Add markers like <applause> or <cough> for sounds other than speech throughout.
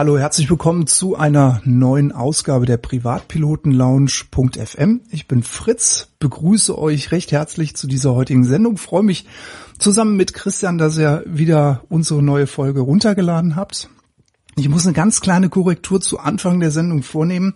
Hallo, herzlich willkommen zu einer neuen Ausgabe der Privatpilotenlounge.fm. Ich bin Fritz, begrüße euch recht herzlich zu dieser heutigen Sendung, freue mich zusammen mit Christian, dass ihr wieder unsere neue Folge runtergeladen habt. Ich muss eine ganz kleine Korrektur zu Anfang der Sendung vornehmen.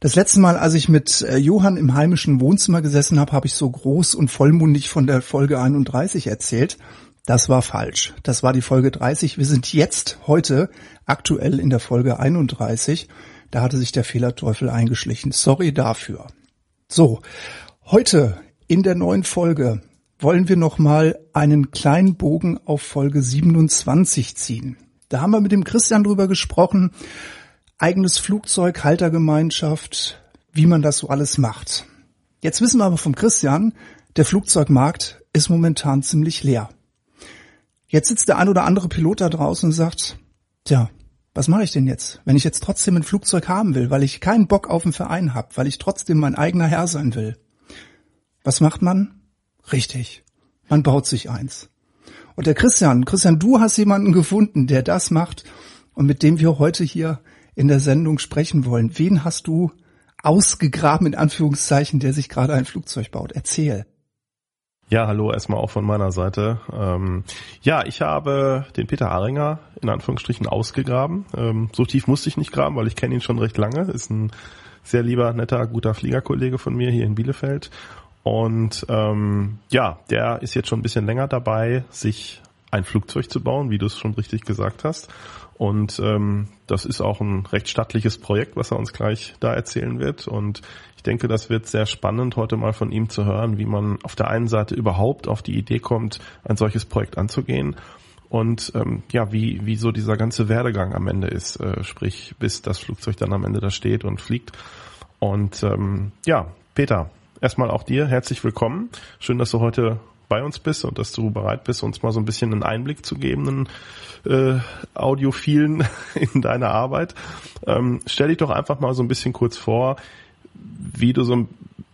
Das letzte Mal, als ich mit äh, Johann im heimischen Wohnzimmer gesessen habe, habe ich so groß und vollmundig von der Folge 31 erzählt. Das war falsch. Das war die Folge 30. Wir sind jetzt heute aktuell in der Folge 31. Da hatte sich der Fehlerteufel eingeschlichen. Sorry dafür. So, heute in der neuen Folge wollen wir noch mal einen kleinen Bogen auf Folge 27 ziehen. Da haben wir mit dem Christian drüber gesprochen. Eigenes Flugzeug, Haltergemeinschaft, wie man das so alles macht. Jetzt wissen wir aber vom Christian, der Flugzeugmarkt ist momentan ziemlich leer. Jetzt sitzt der ein oder andere Pilot da draußen und sagt, tja, was mache ich denn jetzt, wenn ich jetzt trotzdem ein Flugzeug haben will, weil ich keinen Bock auf einen Verein habe, weil ich trotzdem mein eigener Herr sein will? Was macht man? Richtig, man baut sich eins. Und der Christian, Christian, du hast jemanden gefunden, der das macht und mit dem wir heute hier in der Sendung sprechen wollen. Wen hast du ausgegraben, in Anführungszeichen, der sich gerade ein Flugzeug baut? Erzähl. Ja, hallo erstmal auch von meiner Seite. Ähm, ja, ich habe den Peter Haringer in Anführungsstrichen ausgegraben. Ähm, so tief musste ich nicht graben, weil ich kenne ihn schon recht lange. Ist ein sehr lieber, netter, guter Fliegerkollege von mir hier in Bielefeld. Und ähm, ja, der ist jetzt schon ein bisschen länger dabei, sich ein Flugzeug zu bauen, wie du es schon richtig gesagt hast. Und ähm, das ist auch ein recht stattliches Projekt, was er uns gleich da erzählen wird. Und ich denke, das wird sehr spannend, heute mal von ihm zu hören, wie man auf der einen Seite überhaupt auf die Idee kommt, ein solches Projekt anzugehen. Und ähm, ja, wie, wie so dieser ganze Werdegang am Ende ist, äh, sprich, bis das Flugzeug dann am Ende da steht und fliegt. Und ähm, ja, Peter, erstmal auch dir herzlich willkommen. Schön, dass du heute bei uns bist und dass du bereit bist, uns mal so ein bisschen einen Einblick zu geben, einen äh, Audiophilen <laughs> in deine Arbeit. Ähm, stell dich doch einfach mal so ein bisschen kurz vor, wie du so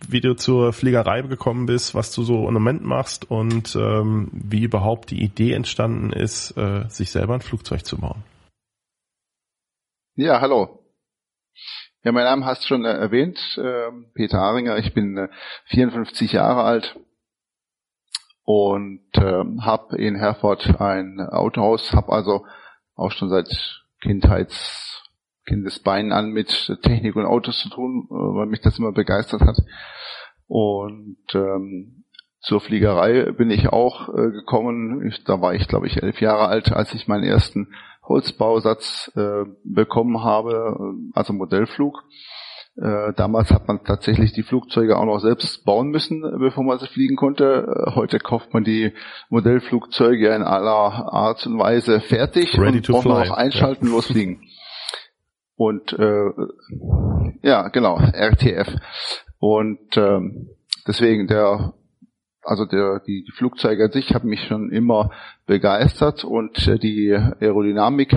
wie du zur Fliegerei gekommen bist, was du so im Moment machst und ähm, wie überhaupt die Idee entstanden ist, äh, sich selber ein Flugzeug zu bauen. Ja, hallo. Ja, mein Name hast du schon erwähnt, äh, Peter Haringer. Ich bin äh, 54 Jahre alt, und ähm, habe in Herford ein Autohaus, habe also auch schon seit Kindheits Kindesbeinen an mit Technik und Autos zu tun, äh, weil mich das immer begeistert hat. Und ähm, zur Fliegerei bin ich auch äh, gekommen. Ich, da war ich, glaube ich, elf Jahre alt, als ich meinen ersten Holzbausatz äh, bekommen habe, äh, also Modellflug. Äh, damals hat man tatsächlich die Flugzeuge auch noch selbst bauen müssen, bevor man sie fliegen konnte. Äh, heute kauft man die Modellflugzeuge in aller Art und Weise fertig Ready und braucht noch einschalten, ja. losfliegen. Und äh, ja, genau, RTF. Und ähm, deswegen der also der, die, die Flugzeuge an sich haben mich schon immer begeistert und äh, die Aerodynamik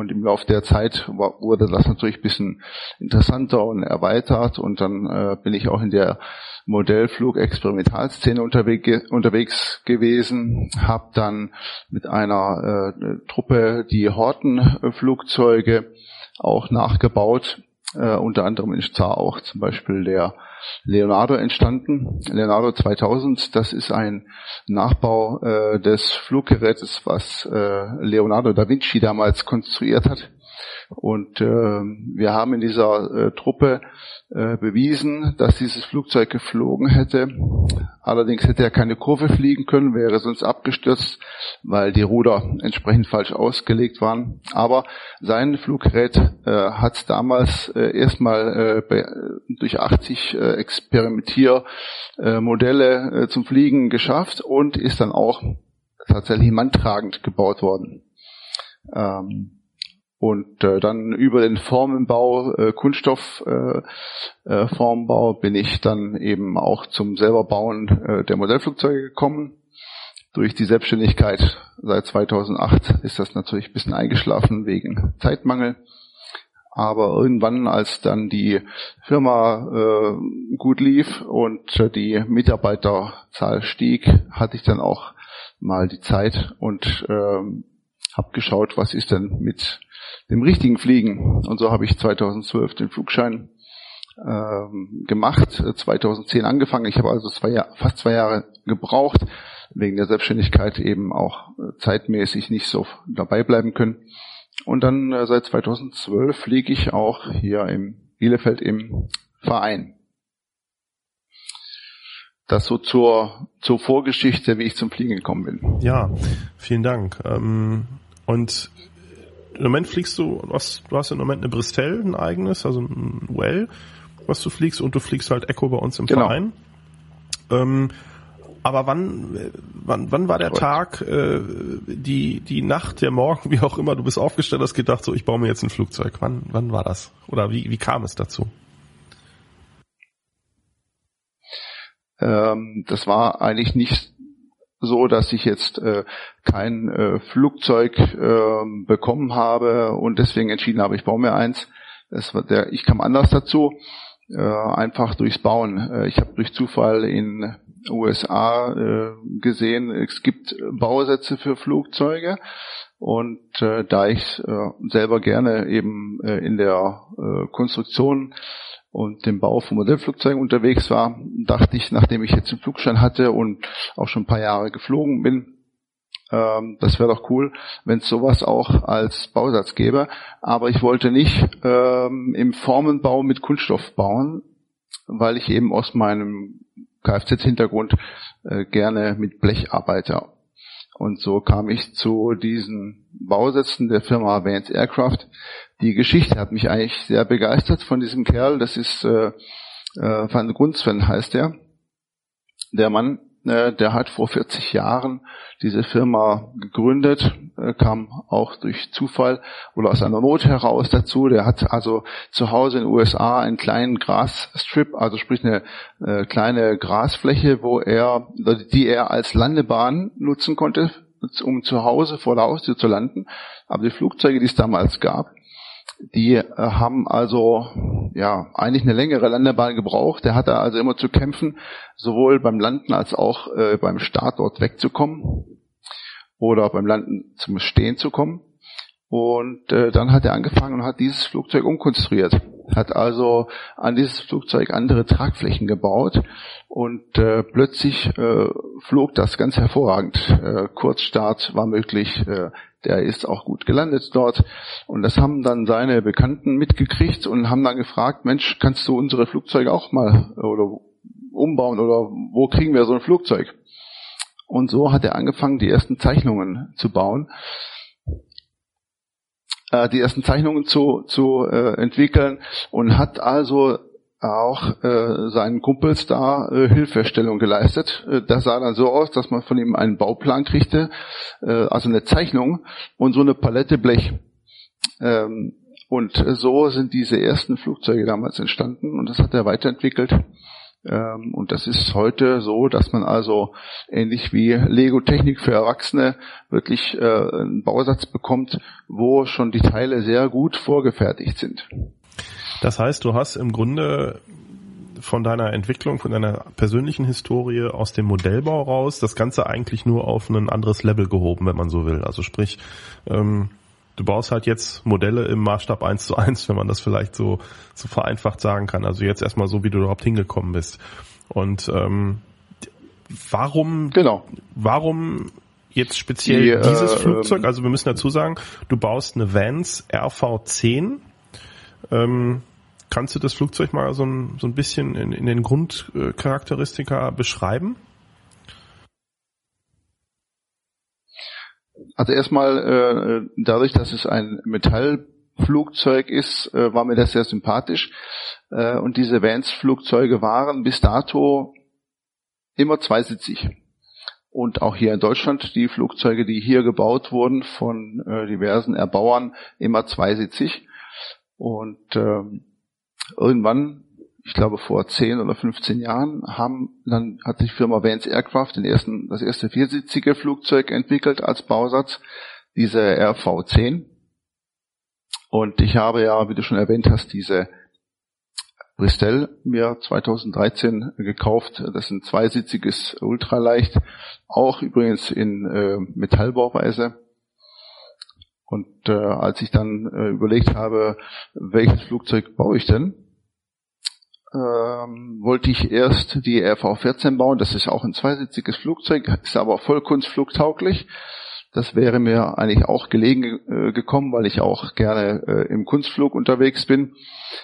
und im Laufe der Zeit wurde das natürlich ein bisschen interessanter und erweitert. Und dann äh, bin ich auch in der Modellflug-Experimentalszene unterwegs, unterwegs gewesen, habe dann mit einer äh, Truppe die Horten-Flugzeuge auch nachgebaut, äh, unter anderem in Zar auch zum Beispiel der Leonardo entstanden. Leonardo 2000, das ist ein Nachbau äh, des Fluggerätes, was äh, Leonardo da Vinci damals konstruiert hat. Und äh, wir haben in dieser äh, Truppe äh, bewiesen, dass dieses Flugzeug geflogen hätte. Allerdings hätte er keine Kurve fliegen können, wäre sonst abgestürzt, weil die Ruder entsprechend falsch ausgelegt waren. Aber sein Fluggerät äh, hat damals äh, erstmal äh, durch 80 äh, Experimentiermodelle äh, zum Fliegen geschafft und ist dann auch tatsächlich manntragend gebaut worden. Ähm, und äh, dann über den Formenbau, äh, Kunststoffformbau äh, äh, bin ich dann eben auch zum selberbauen äh, der Modellflugzeuge gekommen. Durch die Selbstständigkeit seit 2008 ist das natürlich ein bisschen eingeschlafen wegen Zeitmangel. Aber irgendwann, als dann die Firma äh, gut lief und äh, die Mitarbeiterzahl stieg, hatte ich dann auch mal die Zeit und äh, habe geschaut, was ist denn mit dem richtigen Fliegen. Und so habe ich 2012 den Flugschein ähm, gemacht, 2010 angefangen. Ich habe also zwei, fast zwei Jahre gebraucht, wegen der Selbstständigkeit eben auch äh, zeitmäßig nicht so dabei bleiben können. Und dann äh, seit 2012 fliege ich auch hier im Bielefeld im Verein. Das so zur, zur Vorgeschichte, wie ich zum Fliegen gekommen bin. Ja, vielen Dank. Ähm, und im Moment fliegst du, du hast, du hast im Moment eine Bristol, ein eigenes, also ein UL, was du fliegst, und du fliegst halt Echo bei uns im genau. Verein. Ähm, aber wann, wann, wann war der Tag, äh, die, die Nacht, der Morgen, <laughs> wie auch immer, du bist aufgestellt, hast gedacht, so, ich baue mir jetzt ein Flugzeug. Wann, wann war das? Oder wie, wie kam es dazu? Ähm, das war eigentlich nicht so, dass ich jetzt äh, kein äh, Flugzeug äh, bekommen habe und deswegen entschieden habe, ich baue mir eins. Das war der, ich kam anders dazu, äh, einfach durchs Bauen. Äh, ich habe durch Zufall in USA äh, gesehen, es gibt Bausätze für Flugzeuge und äh, da ich äh, selber gerne eben äh, in der äh, Konstruktion und dem Bau von Modellflugzeugen unterwegs war, dachte ich, nachdem ich jetzt einen Flugschein hatte und auch schon ein paar Jahre geflogen bin, ähm, das wäre doch cool, wenn es sowas auch als Bausatz gäbe. Aber ich wollte nicht ähm, im Formenbau mit Kunststoff bauen, weil ich eben aus meinem Kfz-Hintergrund äh, gerne mit Blech arbeite. Und so kam ich zu diesen Bausätzen der Firma Vance Aircraft. Die Geschichte hat mich eigentlich sehr begeistert von diesem Kerl. Das ist äh, äh, Van Grunsven heißt er. Der Mann äh, der hat vor 40 Jahren diese Firma gegründet, äh, kam auch durch Zufall oder aus einer Not heraus dazu. Der hat also zu Hause in den USA einen kleinen Grasstrip, also sprich eine äh, kleine Grasfläche, wo er, die er als Landebahn nutzen konnte, um zu Hause vor der Haustür zu landen. Aber die Flugzeuge, die es damals gab, die äh, haben also ja eigentlich eine längere Landebahn gebraucht. Der hatte also immer zu kämpfen, sowohl beim Landen als auch äh, beim Start dort wegzukommen oder beim Landen zum Stehen zu kommen. Und äh, dann hat er angefangen und hat dieses Flugzeug umkonstruiert. Hat also an dieses Flugzeug andere Tragflächen gebaut und äh, plötzlich äh, flog das ganz hervorragend. Äh, Kurzstart war möglich, äh, der ist auch gut gelandet dort. Und das haben dann seine Bekannten mitgekriegt und haben dann gefragt, Mensch, kannst du unsere Flugzeuge auch mal oder umbauen oder wo kriegen wir so ein Flugzeug? Und so hat er angefangen, die ersten Zeichnungen zu bauen, äh, die ersten Zeichnungen zu, zu äh, entwickeln und hat also auch äh, seinen Kumpels da äh, Hilfestellung geleistet. Äh, das sah dann so aus, dass man von ihm einen Bauplan kriegte, äh, also eine Zeichnung und so eine Palette Blech. Ähm, und so sind diese ersten Flugzeuge damals entstanden und das hat er weiterentwickelt. Ähm, und das ist heute so, dass man also ähnlich wie Lego Technik für Erwachsene wirklich äh, einen Bausatz bekommt, wo schon die Teile sehr gut vorgefertigt sind. Das heißt, du hast im Grunde von deiner Entwicklung, von deiner persönlichen Historie aus dem Modellbau raus das Ganze eigentlich nur auf ein anderes Level gehoben, wenn man so will. Also sprich, ähm, du baust halt jetzt Modelle im Maßstab 1 zu 1, wenn man das vielleicht so, so vereinfacht sagen kann. Also jetzt erstmal so, wie du überhaupt hingekommen bist. Und ähm, warum, genau. warum jetzt speziell Die, dieses äh, Flugzeug? Also wir müssen dazu sagen, du baust eine Vans RV10. Ähm, Kannst du das Flugzeug mal so ein, so ein bisschen in, in den Grundcharakteristika beschreiben? Also erstmal äh, dadurch, dass es ein Metallflugzeug ist, äh, war mir das sehr sympathisch. Äh, und diese Vans-Flugzeuge waren bis dato immer zweisitzig. Und auch hier in Deutschland die Flugzeuge, die hier gebaut wurden von äh, diversen Erbauern, immer zweisitzig. Und ähm, irgendwann, ich glaube vor 10 oder 15 Jahren, haben, dann hat die Firma Vance Aircraft den ersten, das erste viersitzige Flugzeug entwickelt als Bausatz, diese RV-10. Und ich habe ja, wie du schon erwähnt hast, diese Bristol mir 2013 gekauft. Das ist ein zweisitziges Ultraleicht, auch übrigens in äh, Metallbauweise. Und äh, als ich dann äh, überlegt habe, welches Flugzeug baue ich denn, ähm, wollte ich erst die RV-14 bauen. Das ist auch ein zweisitziges Flugzeug, ist aber vollkunstflugtauglich. Das wäre mir eigentlich auch gelegen äh, gekommen, weil ich auch gerne äh, im Kunstflug unterwegs bin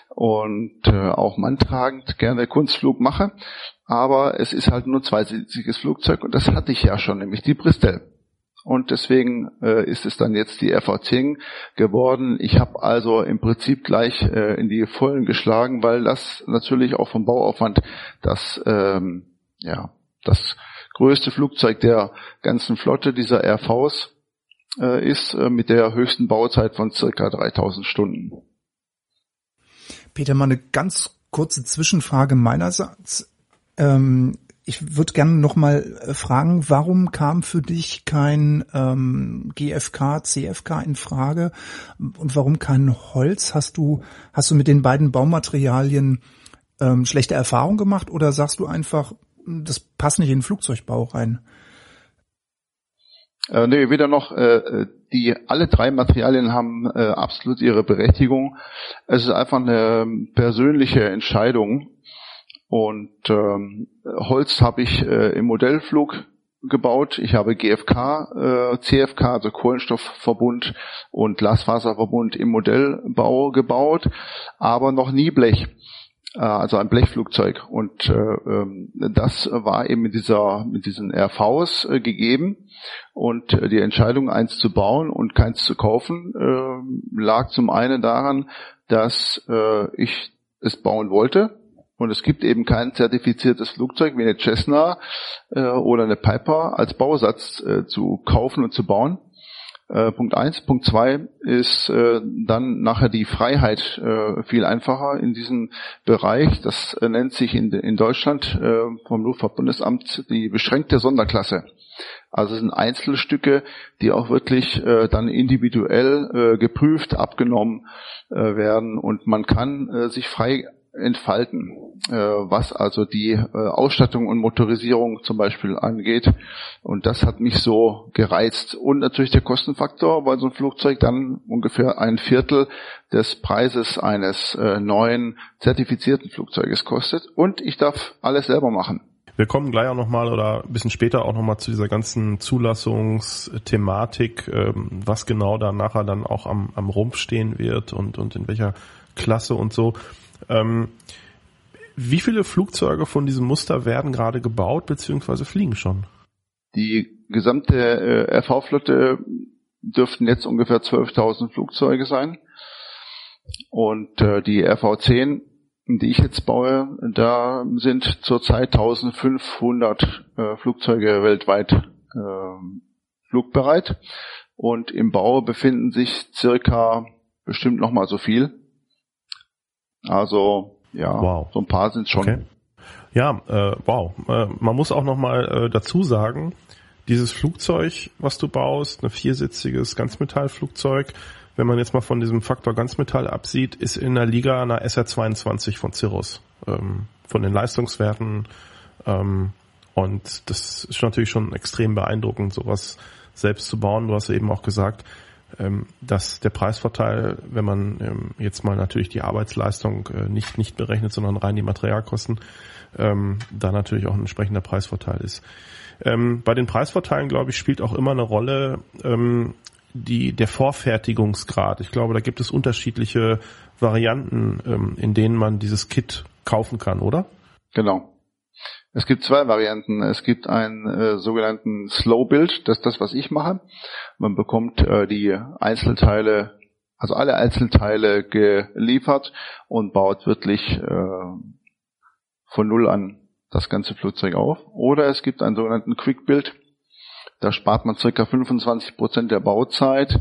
und äh, auch manntragend gerne Kunstflug mache. Aber es ist halt nur zweisitziges Flugzeug und das hatte ich ja schon, nämlich die Bristol und deswegen äh, ist es dann jetzt die FV10 geworden. Ich habe also im Prinzip gleich äh, in die Vollen geschlagen, weil das natürlich auch vom Bauaufwand das ähm, ja das größte Flugzeug der ganzen Flotte dieser RVs äh, ist äh, mit der höchsten Bauzeit von circa 3000 Stunden. Peter, mal eine ganz kurze Zwischenfrage meinerseits. Ähm, ich würde gerne noch mal äh, fragen, warum kam für dich kein ähm, GFK, CFK in Frage und warum kein Holz? Hast du hast du mit den beiden Baumaterialien ähm, schlechte Erfahrungen gemacht oder sagst du einfach, das passt nicht in den Flugzeugbau rein? Äh, nee, weder noch. Äh, die alle drei Materialien haben äh, absolut ihre Berechtigung. Es ist einfach eine persönliche Entscheidung und ähm, Holz habe ich äh, im Modellflug gebaut. Ich habe GFK, äh, CFK, also Kohlenstoffverbund und Glasfaserverbund im Modellbau gebaut, aber noch nie Blech, äh, also ein Blechflugzeug. Und äh, ähm, das war eben mit dieser mit diesen RVs äh, gegeben. Und äh, die Entscheidung, eins zu bauen und keins zu kaufen, äh, lag zum einen daran, dass äh, ich es bauen wollte und es gibt eben kein zertifiziertes Flugzeug wie eine Cessna äh, oder eine Piper als Bausatz äh, zu kaufen und zu bauen. Äh, Punkt eins. Punkt zwei ist äh, dann nachher die Freiheit äh, viel einfacher in diesem Bereich. Das äh, nennt sich in, in Deutschland äh, vom Luftfahrtbundesamt die beschränkte Sonderklasse. Also es sind Einzelstücke, die auch wirklich äh, dann individuell äh, geprüft, abgenommen äh, werden und man kann äh, sich frei entfalten, äh, was also die äh, Ausstattung und Motorisierung zum Beispiel angeht. Und das hat mich so gereizt. Und natürlich der Kostenfaktor, weil so ein Flugzeug dann ungefähr ein Viertel des Preises eines äh, neuen zertifizierten Flugzeuges kostet. Und ich darf alles selber machen. Wir kommen gleich auch nochmal oder ein bisschen später auch nochmal zu dieser ganzen Zulassungsthematik, ähm, was genau da nachher dann auch am, am Rumpf stehen wird und, und in welcher Klasse und so. Ähm, wie viele Flugzeuge von diesem Muster werden gerade gebaut bzw. fliegen schon? Die gesamte äh, RV-Flotte dürften jetzt ungefähr 12.000 Flugzeuge sein. Und äh, die RV-10, die ich jetzt baue, da sind zurzeit 1500 äh, Flugzeuge weltweit äh, flugbereit. Und im Bau befinden sich circa bestimmt nochmal so viel. Also ja, wow. so ein paar sind schon. Okay. Ja, äh, wow. Äh, man muss auch noch mal äh, dazu sagen, dieses Flugzeug, was du baust, ein viersitziges Ganzmetallflugzeug, wenn man jetzt mal von diesem Faktor Ganzmetall absieht, ist in der Liga einer SR22 von Cirrus. Ähm, von den Leistungswerten. Ähm, und das ist natürlich schon extrem beeindruckend, sowas selbst zu bauen. Du hast eben auch gesagt, dass der Preisvorteil, wenn man ähm, jetzt mal natürlich die Arbeitsleistung äh, nicht, nicht berechnet, sondern rein die Materialkosten, ähm, da natürlich auch ein entsprechender Preisvorteil ist. Ähm, bei den Preisvorteilen, glaube ich, spielt auch immer eine Rolle ähm, die, der Vorfertigungsgrad. Ich glaube, da gibt es unterschiedliche Varianten, ähm, in denen man dieses Kit kaufen kann, oder? Genau. Es gibt zwei Varianten. Es gibt einen äh, sogenannten Slow Build, das ist das, was ich mache. Man bekommt äh, die Einzelteile, also alle Einzelteile geliefert und baut wirklich äh, von Null an das ganze Flugzeug auf. Oder es gibt einen sogenannten Quick Build. Da spart man circa 25 Prozent der Bauzeit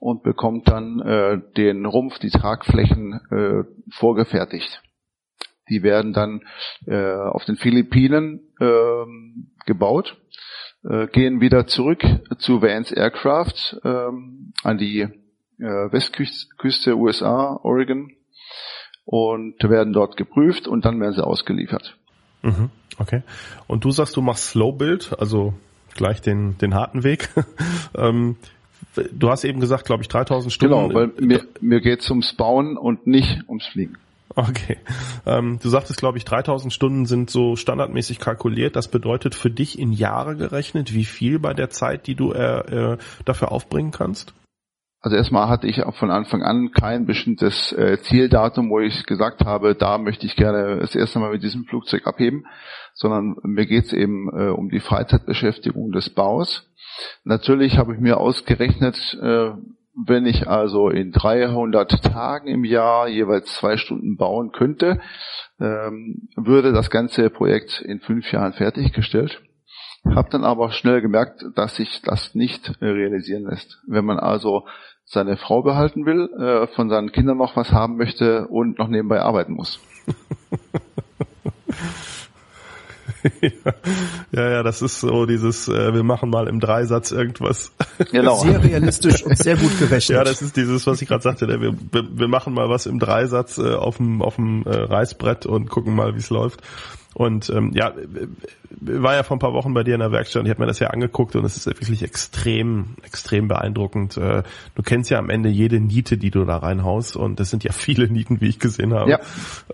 und bekommt dann äh, den Rumpf, die Tragflächen äh, vorgefertigt. Die werden dann äh, auf den Philippinen äh, gebaut, äh, gehen wieder zurück zu Vance Aircraft äh, an die äh, Westküste USA, Oregon und werden dort geprüft und dann werden sie ausgeliefert. Mhm, okay. Und du sagst, du machst Slow Build, also gleich den, den harten Weg. <laughs> ähm, du hast eben gesagt, glaube ich, 3000 Stunden. Genau, weil mir, mir geht's ums Bauen und nicht ums Fliegen. Okay. Ähm, du sagtest, glaube ich, 3000 Stunden sind so standardmäßig kalkuliert. Das bedeutet für dich in Jahre gerechnet, wie viel bei der Zeit, die du äh, äh, dafür aufbringen kannst? Also erstmal hatte ich auch von Anfang an kein bestimmtes äh, Zieldatum, wo ich gesagt habe, da möchte ich gerne das erste Mal mit diesem Flugzeug abheben, sondern mir geht es eben äh, um die Freizeitbeschäftigung des Baus. Natürlich habe ich mir ausgerechnet, wenn ich also in 300 Tagen im Jahr jeweils zwei Stunden bauen könnte, ähm, würde das ganze Projekt in fünf Jahren fertiggestellt. Hab dann aber schnell gemerkt, dass sich das nicht äh, realisieren lässt. Wenn man also seine Frau behalten will, äh, von seinen Kindern noch was haben möchte und noch nebenbei arbeiten muss. <laughs> <laughs> ja, ja, das ist so dieses, äh, wir machen mal im Dreisatz irgendwas. Genau. <laughs> Sehr realistisch und sehr gut gerechnet. Ja, das ist dieses, was ich gerade sagte, wir, wir, wir machen mal was im Dreisatz äh, auf dem, auf dem äh, Reißbrett und gucken mal, wie es läuft. Und ähm, ja, war ja vor ein paar Wochen bei dir in der Werkstatt und ich habe mir das ja angeguckt und es ist wirklich extrem, extrem beeindruckend. Äh, du kennst ja am Ende jede Niete, die du da reinhaust und das sind ja viele Nieten, wie ich gesehen habe. Ja.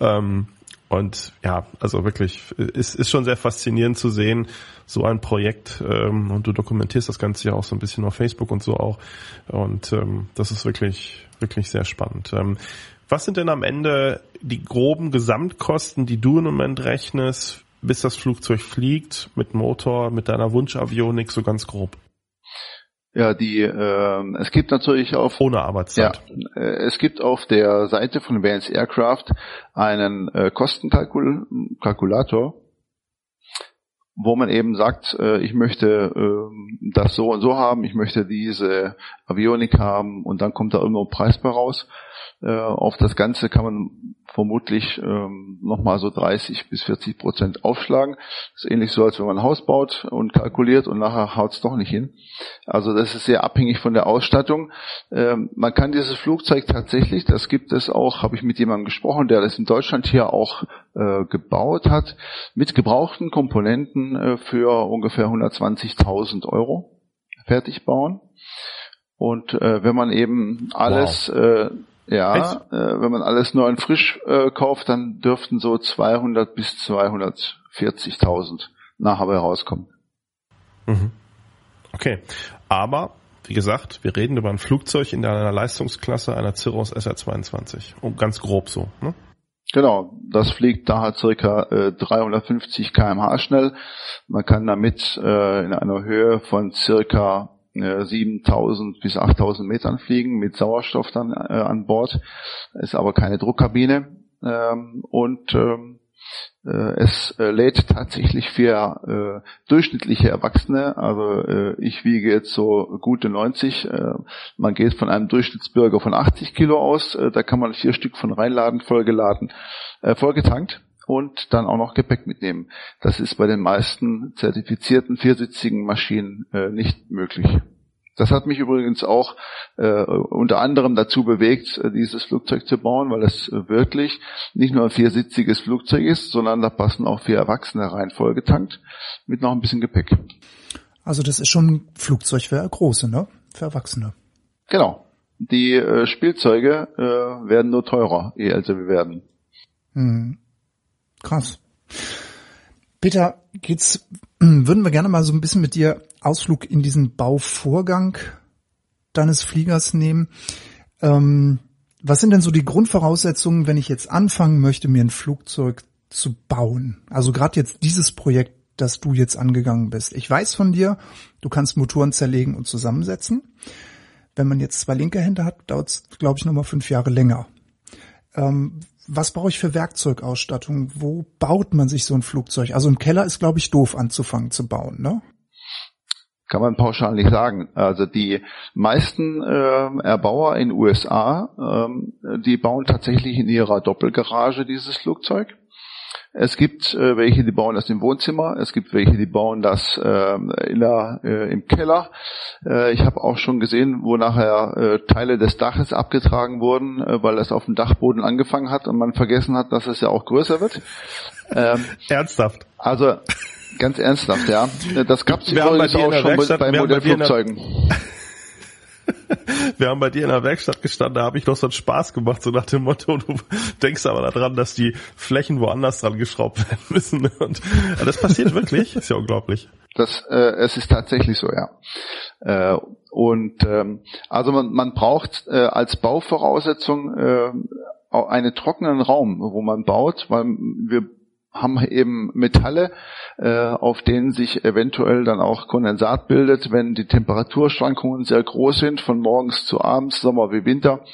Ähm, und ja, also wirklich, ist, ist schon sehr faszinierend zu sehen, so ein Projekt. Ähm, und du dokumentierst das Ganze ja auch so ein bisschen auf Facebook und so auch. Und ähm, das ist wirklich, wirklich sehr spannend. Ähm, was sind denn am Ende die groben Gesamtkosten, die du im Moment rechnest, bis das Flugzeug fliegt, mit Motor, mit deiner Wunschavionik, so ganz grob? Ja, die äh, es gibt natürlich auf ohne Arbeitszeit. Ja, äh, es gibt auf der Seite von Vance Aircraft einen äh, Kostenkalkulator, wo man eben sagt, äh, ich möchte äh, das so und so haben, ich möchte diese Avionik haben und dann kommt da irgendwo ein Preis bei raus. Äh, auf das Ganze kann man vermutlich ähm, nochmal so 30 bis 40 Prozent aufschlagen. Das ist ähnlich so, als wenn man ein Haus baut und kalkuliert und nachher haut es doch nicht hin. Also das ist sehr abhängig von der Ausstattung. Ähm, man kann dieses Flugzeug tatsächlich, das gibt es auch, habe ich mit jemandem gesprochen, der das in Deutschland hier auch äh, gebaut hat, mit gebrauchten Komponenten äh, für ungefähr 120.000 Euro fertig bauen. Und äh, wenn man eben alles wow. äh, ja, äh, wenn man alles neu und frisch äh, kauft, dann dürften so 200 bis 240.000 nachher herauskommen. Mhm. Okay, aber wie gesagt, wir reden über ein Flugzeug in einer Leistungsklasse einer Cirrus SR22. Und ganz grob so, ne? Genau, das fliegt daher circa äh, 350 kmh schnell. Man kann damit äh, in einer Höhe von circa 7000 bis 8000 Metern fliegen mit Sauerstoff dann äh, an Bord. Ist aber keine Druckkabine. Ähm, und ähm, äh, es äh, lädt tatsächlich für äh, durchschnittliche Erwachsene, also äh, ich wiege jetzt so gute 90, äh, man geht von einem Durchschnittsbürger von 80 Kilo aus, äh, da kann man vier Stück von reinladen, vollgeladen, äh, vollgetankt und dann auch noch Gepäck mitnehmen. Das ist bei den meisten zertifizierten viersitzigen Maschinen äh, nicht möglich. Das hat mich übrigens auch äh, unter anderem dazu bewegt, äh, dieses Flugzeug zu bauen, weil es wirklich nicht nur ein viersitziges Flugzeug ist, sondern da passen auch vier Erwachsene rein vollgetankt mit noch ein bisschen Gepäck. Also das ist schon ein Flugzeug für große, ne? Für Erwachsene. Genau. Die äh, Spielzeuge äh, werden nur teurer, je älter wir werden. Hm. Krass. Peter, geht's, <clears throat> würden wir gerne mal so ein bisschen mit dir Ausflug in diesen Bauvorgang deines Fliegers nehmen. Ähm, was sind denn so die Grundvoraussetzungen, wenn ich jetzt anfangen möchte, mir ein Flugzeug zu bauen? Also gerade jetzt dieses Projekt, das du jetzt angegangen bist. Ich weiß von dir, du kannst Motoren zerlegen und zusammensetzen. Wenn man jetzt zwei linke Hände hat, dauert es, glaube ich, nochmal fünf Jahre länger. Ähm, was brauche ich für Werkzeugausstattung? Wo baut man sich so ein Flugzeug? Also im Keller ist, glaube ich, doof anzufangen zu bauen, ne? Kann man pauschal nicht sagen. Also die meisten äh, Erbauer in USA, äh, die bauen tatsächlich in ihrer Doppelgarage dieses Flugzeug. Es gibt äh, welche, die bauen das im Wohnzimmer. Es gibt welche, die bauen das äh, in der, äh, im Keller. Äh, ich habe auch schon gesehen, wo nachher äh, Teile des Daches abgetragen wurden, äh, weil das auf dem Dachboden angefangen hat und man vergessen hat, dass es ja auch größer wird. Ähm, Ernsthaft? Also ganz ernsthaft, ja. Das gab es übrigens auch schon Werkstatt, bei Modellflugzeugen. <laughs> wir haben bei dir in der Werkstatt gestanden, da habe ich noch so einen Spaß gemacht, so nach dem Motto, du denkst aber daran, dass die Flächen woanders dran geschraubt werden <laughs> müssen. Und das passiert wirklich, ist ja unglaublich. Das, äh, es ist tatsächlich so, ja. Äh, und ähm, also man, man braucht äh, als Bauvoraussetzung äh, einen trockenen Raum, wo man baut, weil wir haben eben Metalle, äh, auf denen sich eventuell dann auch Kondensat bildet, wenn die Temperaturschwankungen sehr groß sind, von morgens zu abends, Sommer wie Winter.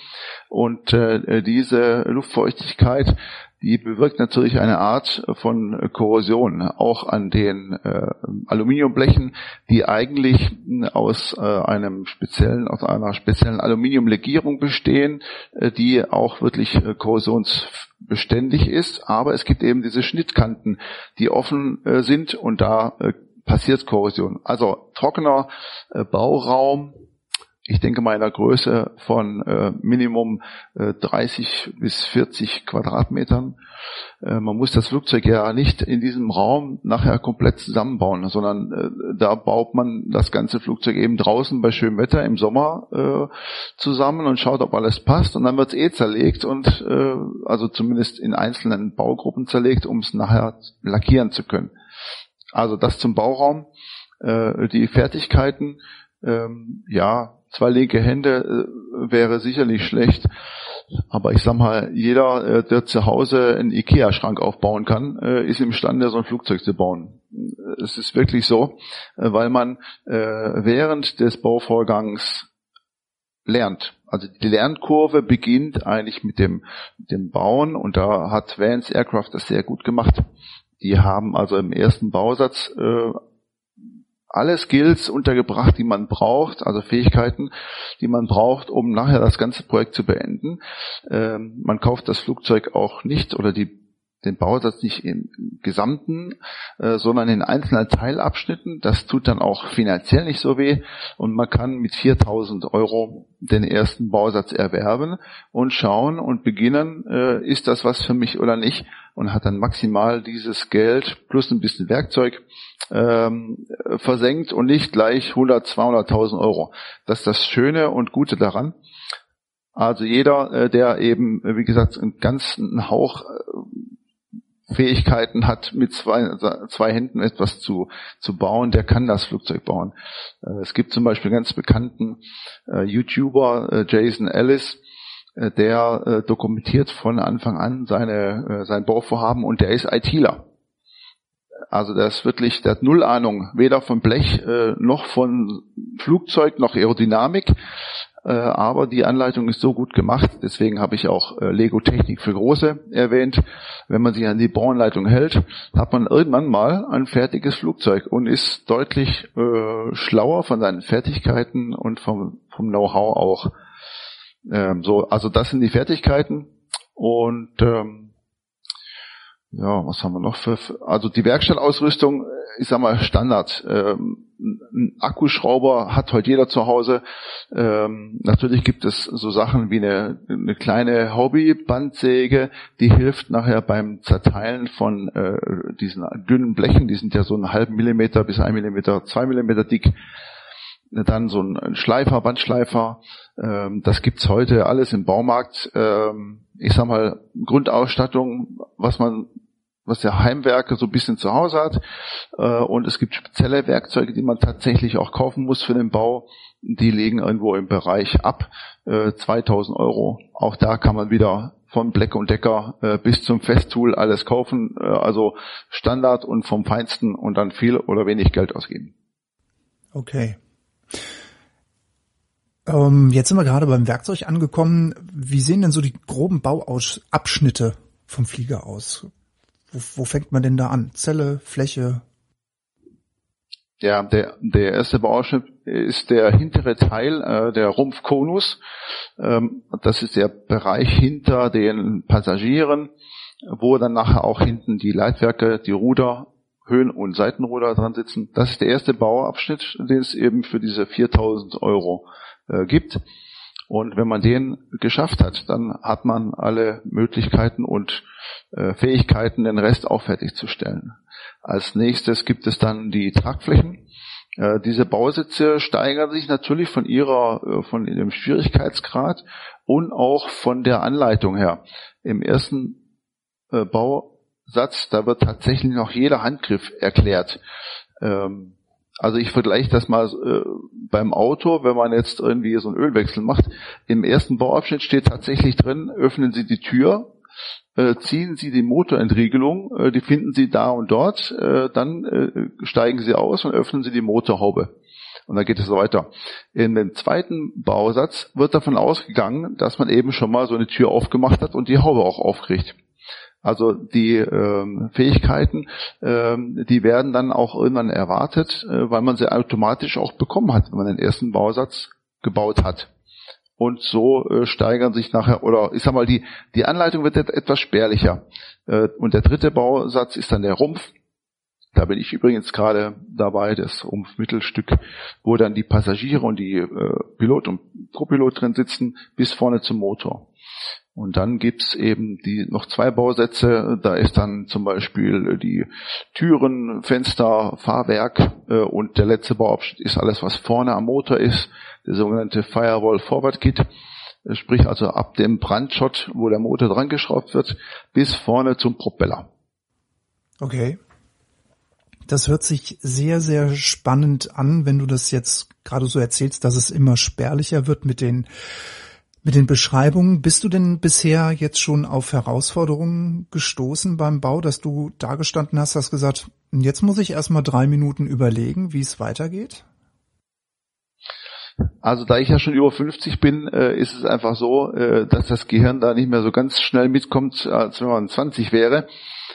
Und äh, diese Luftfeuchtigkeit die bewirkt natürlich eine Art von Korrosion, auch an den äh, Aluminiumblechen, die eigentlich aus äh, einem speziellen, aus einer speziellen Aluminiumlegierung bestehen, äh, die auch wirklich äh, korrosionsbeständig ist. Aber es gibt eben diese Schnittkanten, die offen äh, sind und da äh, passiert Korrosion. Also trockener äh, Bauraum ich denke mal in der Größe von äh, Minimum äh, 30 bis 40 Quadratmetern. Äh, man muss das Flugzeug ja nicht in diesem Raum nachher komplett zusammenbauen, sondern äh, da baut man das ganze Flugzeug eben draußen bei schönem Wetter im Sommer äh, zusammen und schaut, ob alles passt und dann wird es eh zerlegt und äh, also zumindest in einzelnen Baugruppen zerlegt, um es nachher lackieren zu können. Also das zum Bauraum. Äh, die Fertigkeiten, ähm, ja, zwei linke Hände äh, wäre sicherlich schlecht. Aber ich sag mal, jeder, äh, der zu Hause einen Ikea-Schrank aufbauen kann, äh, ist imstande, so ein Flugzeug zu bauen. Es ist wirklich so, äh, weil man äh, während des Bauvorgangs lernt. Also die Lernkurve beginnt eigentlich mit dem, dem Bauen und da hat Vance Aircraft das sehr gut gemacht. Die haben also im ersten Bausatz äh, alle Skills untergebracht, die man braucht, also Fähigkeiten, die man braucht, um nachher das ganze Projekt zu beenden. Ähm, man kauft das Flugzeug auch nicht oder die den Bausatz nicht im Gesamten, äh, sondern in einzelnen Teilabschnitten. Das tut dann auch finanziell nicht so weh und man kann mit 4000 Euro den ersten Bausatz erwerben und schauen und beginnen, äh, ist das was für mich oder nicht und hat dann maximal dieses Geld plus ein bisschen Werkzeug ähm, versenkt und nicht gleich 100, 200.000 Euro. Das ist das Schöne und Gute daran. Also jeder, äh, der eben, wie gesagt, einen ganzen Hauch Fähigkeiten hat, mit zwei, zwei Händen etwas zu, zu bauen, der kann das Flugzeug bauen. Äh, es gibt zum Beispiel ganz bekannten äh, YouTuber, äh, Jason Ellis, der dokumentiert von Anfang an seine, sein Bauvorhaben und der ist ITler. Also der ist wirklich, der hat null Ahnung, weder von Blech noch von Flugzeug noch Aerodynamik. Äh, aber die Anleitung ist so gut gemacht, deswegen habe ich auch äh, Lego Technik für Große erwähnt. Wenn man sich an die Bauanleitung hält, hat man irgendwann mal ein fertiges Flugzeug und ist deutlich äh, schlauer von seinen Fertigkeiten und vom, vom Know-how auch. Ähm, so, also das sind die Fertigkeiten und ähm, ja, was haben wir noch für, also die Werkstattausrüstung, ich sag mal Standard. Ähm, ein Akkuschrauber hat heute jeder zu Hause. Ähm, natürlich gibt es so Sachen wie eine, eine kleine Hobbybandsäge, die hilft nachher beim Zerteilen von äh, diesen dünnen Blechen, die sind ja so einen halben Millimeter bis ein Millimeter, zwei Millimeter dick. Dann so ein Schleifer, Bandschleifer, ähm, das gibt's heute alles im Baumarkt. Ähm, ich sag mal, Grundausstattung, was man was der Heimwerker so ein bisschen zu Hause hat. Äh, und es gibt spezielle Werkzeuge, die man tatsächlich auch kaufen muss für den Bau. Die liegen irgendwo im Bereich ab 2000 äh, Euro. Auch da kann man wieder von Black und Decker äh, bis zum Festool alles kaufen. also Standard und vom Feinsten und dann viel oder wenig Geld ausgeben. Okay. Ähm, jetzt sind wir gerade beim Werkzeug angekommen. Wie sehen denn so die groben Bauabschnitte vom Flieger aus? Wo, wo fängt man denn da an? Zelle, Fläche? Ja, der, der erste Bauabschnitt ist der hintere Teil, äh, der Rumpfkonus. Ähm, das ist der Bereich hinter den Passagieren, wo dann nachher auch hinten die Leitwerke, die Ruder, Höhen- und Seitenruder dran sitzen. Das ist der erste Bauabschnitt, den es eben für diese 4000 Euro äh, gibt. Und wenn man den geschafft hat, dann hat man alle Möglichkeiten und äh, Fähigkeiten, den Rest auch fertigzustellen. Als nächstes gibt es dann die Tragflächen. Äh, diese Bausätze steigern sich natürlich von ihrer, äh, von ihrem Schwierigkeitsgrad und auch von der Anleitung her. Im ersten Bausatz, da wird tatsächlich noch jeder Handgriff erklärt. Ähm, also ich vergleiche das mal äh, beim Auto, wenn man jetzt irgendwie so einen Ölwechsel macht. Im ersten Bauabschnitt steht tatsächlich drin, öffnen Sie die Tür, äh, ziehen Sie die Motorentriegelung, äh, die finden Sie da und dort, äh, dann äh, steigen Sie aus und öffnen Sie die Motorhaube. Und dann geht es so weiter. In dem zweiten Bausatz wird davon ausgegangen, dass man eben schon mal so eine Tür aufgemacht hat und die Haube auch aufkriegt. Also die ähm, Fähigkeiten, ähm, die werden dann auch irgendwann erwartet, äh, weil man sie automatisch auch bekommen hat, wenn man den ersten Bausatz gebaut hat. Und so äh, steigern sich nachher, oder ich sag mal, die, die Anleitung wird etwas spärlicher. Äh, und der dritte Bausatz ist dann der Rumpf. Da bin ich übrigens gerade dabei, das Rumpfmittelstück, wo dann die Passagiere und die äh, Pilot und Copilot drin sitzen, bis vorne zum Motor. Und dann gibt's eben die noch zwei Bausätze. Da ist dann zum Beispiel die Türen, Fenster, Fahrwerk äh, und der letzte Bauabschnitt ist alles, was vorne am Motor ist, der sogenannte Firewall Forward Kit. Sprich also ab dem Brandshot, wo der Motor dran geschraubt wird, bis vorne zum Propeller. Okay. Das hört sich sehr, sehr spannend an, wenn du das jetzt gerade so erzählst, dass es immer spärlicher wird mit den mit den Beschreibungen, bist du denn bisher jetzt schon auf Herausforderungen gestoßen beim Bau, dass du da gestanden hast, hast gesagt, jetzt muss ich erstmal drei Minuten überlegen, wie es weitergeht? Also da ich ja schon über 50 bin, äh, ist es einfach so, äh, dass das Gehirn da nicht mehr so ganz schnell mitkommt, als wenn man 20 wäre.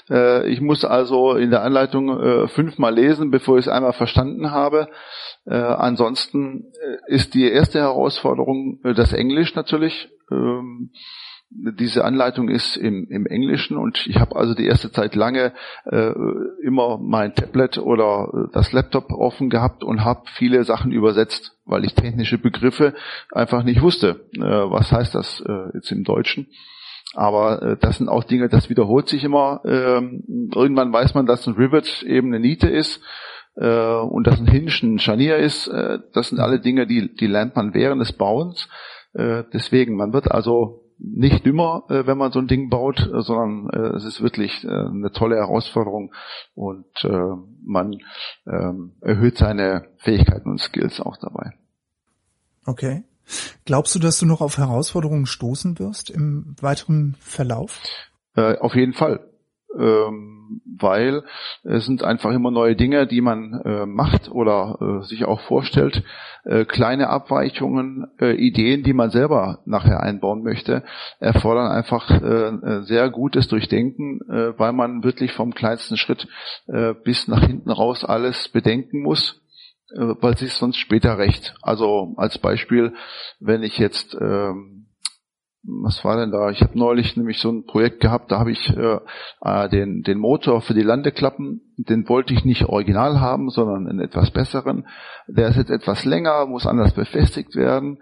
Äh, ich muss also in der Anleitung äh, fünfmal lesen, bevor ich es einmal verstanden habe. Äh, ansonsten äh, ist die erste Herausforderung äh, das Englisch natürlich. Ähm, diese Anleitung ist im, im Englischen und ich habe also die erste Zeit lange äh, immer mein Tablet oder das Laptop offen gehabt und habe viele Sachen übersetzt, weil ich technische Begriffe einfach nicht wusste. Äh, was heißt das äh, jetzt im Deutschen? Aber äh, das sind auch Dinge, das wiederholt sich immer. Ähm, irgendwann weiß man, dass ein Rivet eben eine Niete ist äh, und dass ein Hinge ein Scharnier ist. Äh, das sind alle Dinge, die, die lernt man während des Bauens. Äh, deswegen, man wird also nicht dümmer, äh, wenn man so ein Ding baut, äh, sondern äh, es ist wirklich äh, eine tolle Herausforderung und äh, man ähm, erhöht seine Fähigkeiten und Skills auch dabei. Okay. Glaubst du, dass du noch auf Herausforderungen stoßen wirst im weiteren Verlauf? Äh, auf jeden Fall. Ähm, weil es sind einfach immer neue Dinge, die man äh, macht oder äh, sich auch vorstellt, äh, kleine Abweichungen, äh, Ideen, die man selber nachher einbauen möchte, erfordern einfach äh, äh, sehr gutes Durchdenken, weil man wirklich vom kleinsten Schritt bis nach hinten raus alles bedenken muss weil sich sonst später recht. Also als Beispiel, wenn ich jetzt ähm, was war denn da? Ich habe neulich nämlich so ein Projekt gehabt, da habe ich äh, äh, den, den Motor für die Landeklappen, den wollte ich nicht original haben, sondern einen etwas besseren. Der ist jetzt etwas länger, muss anders befestigt werden.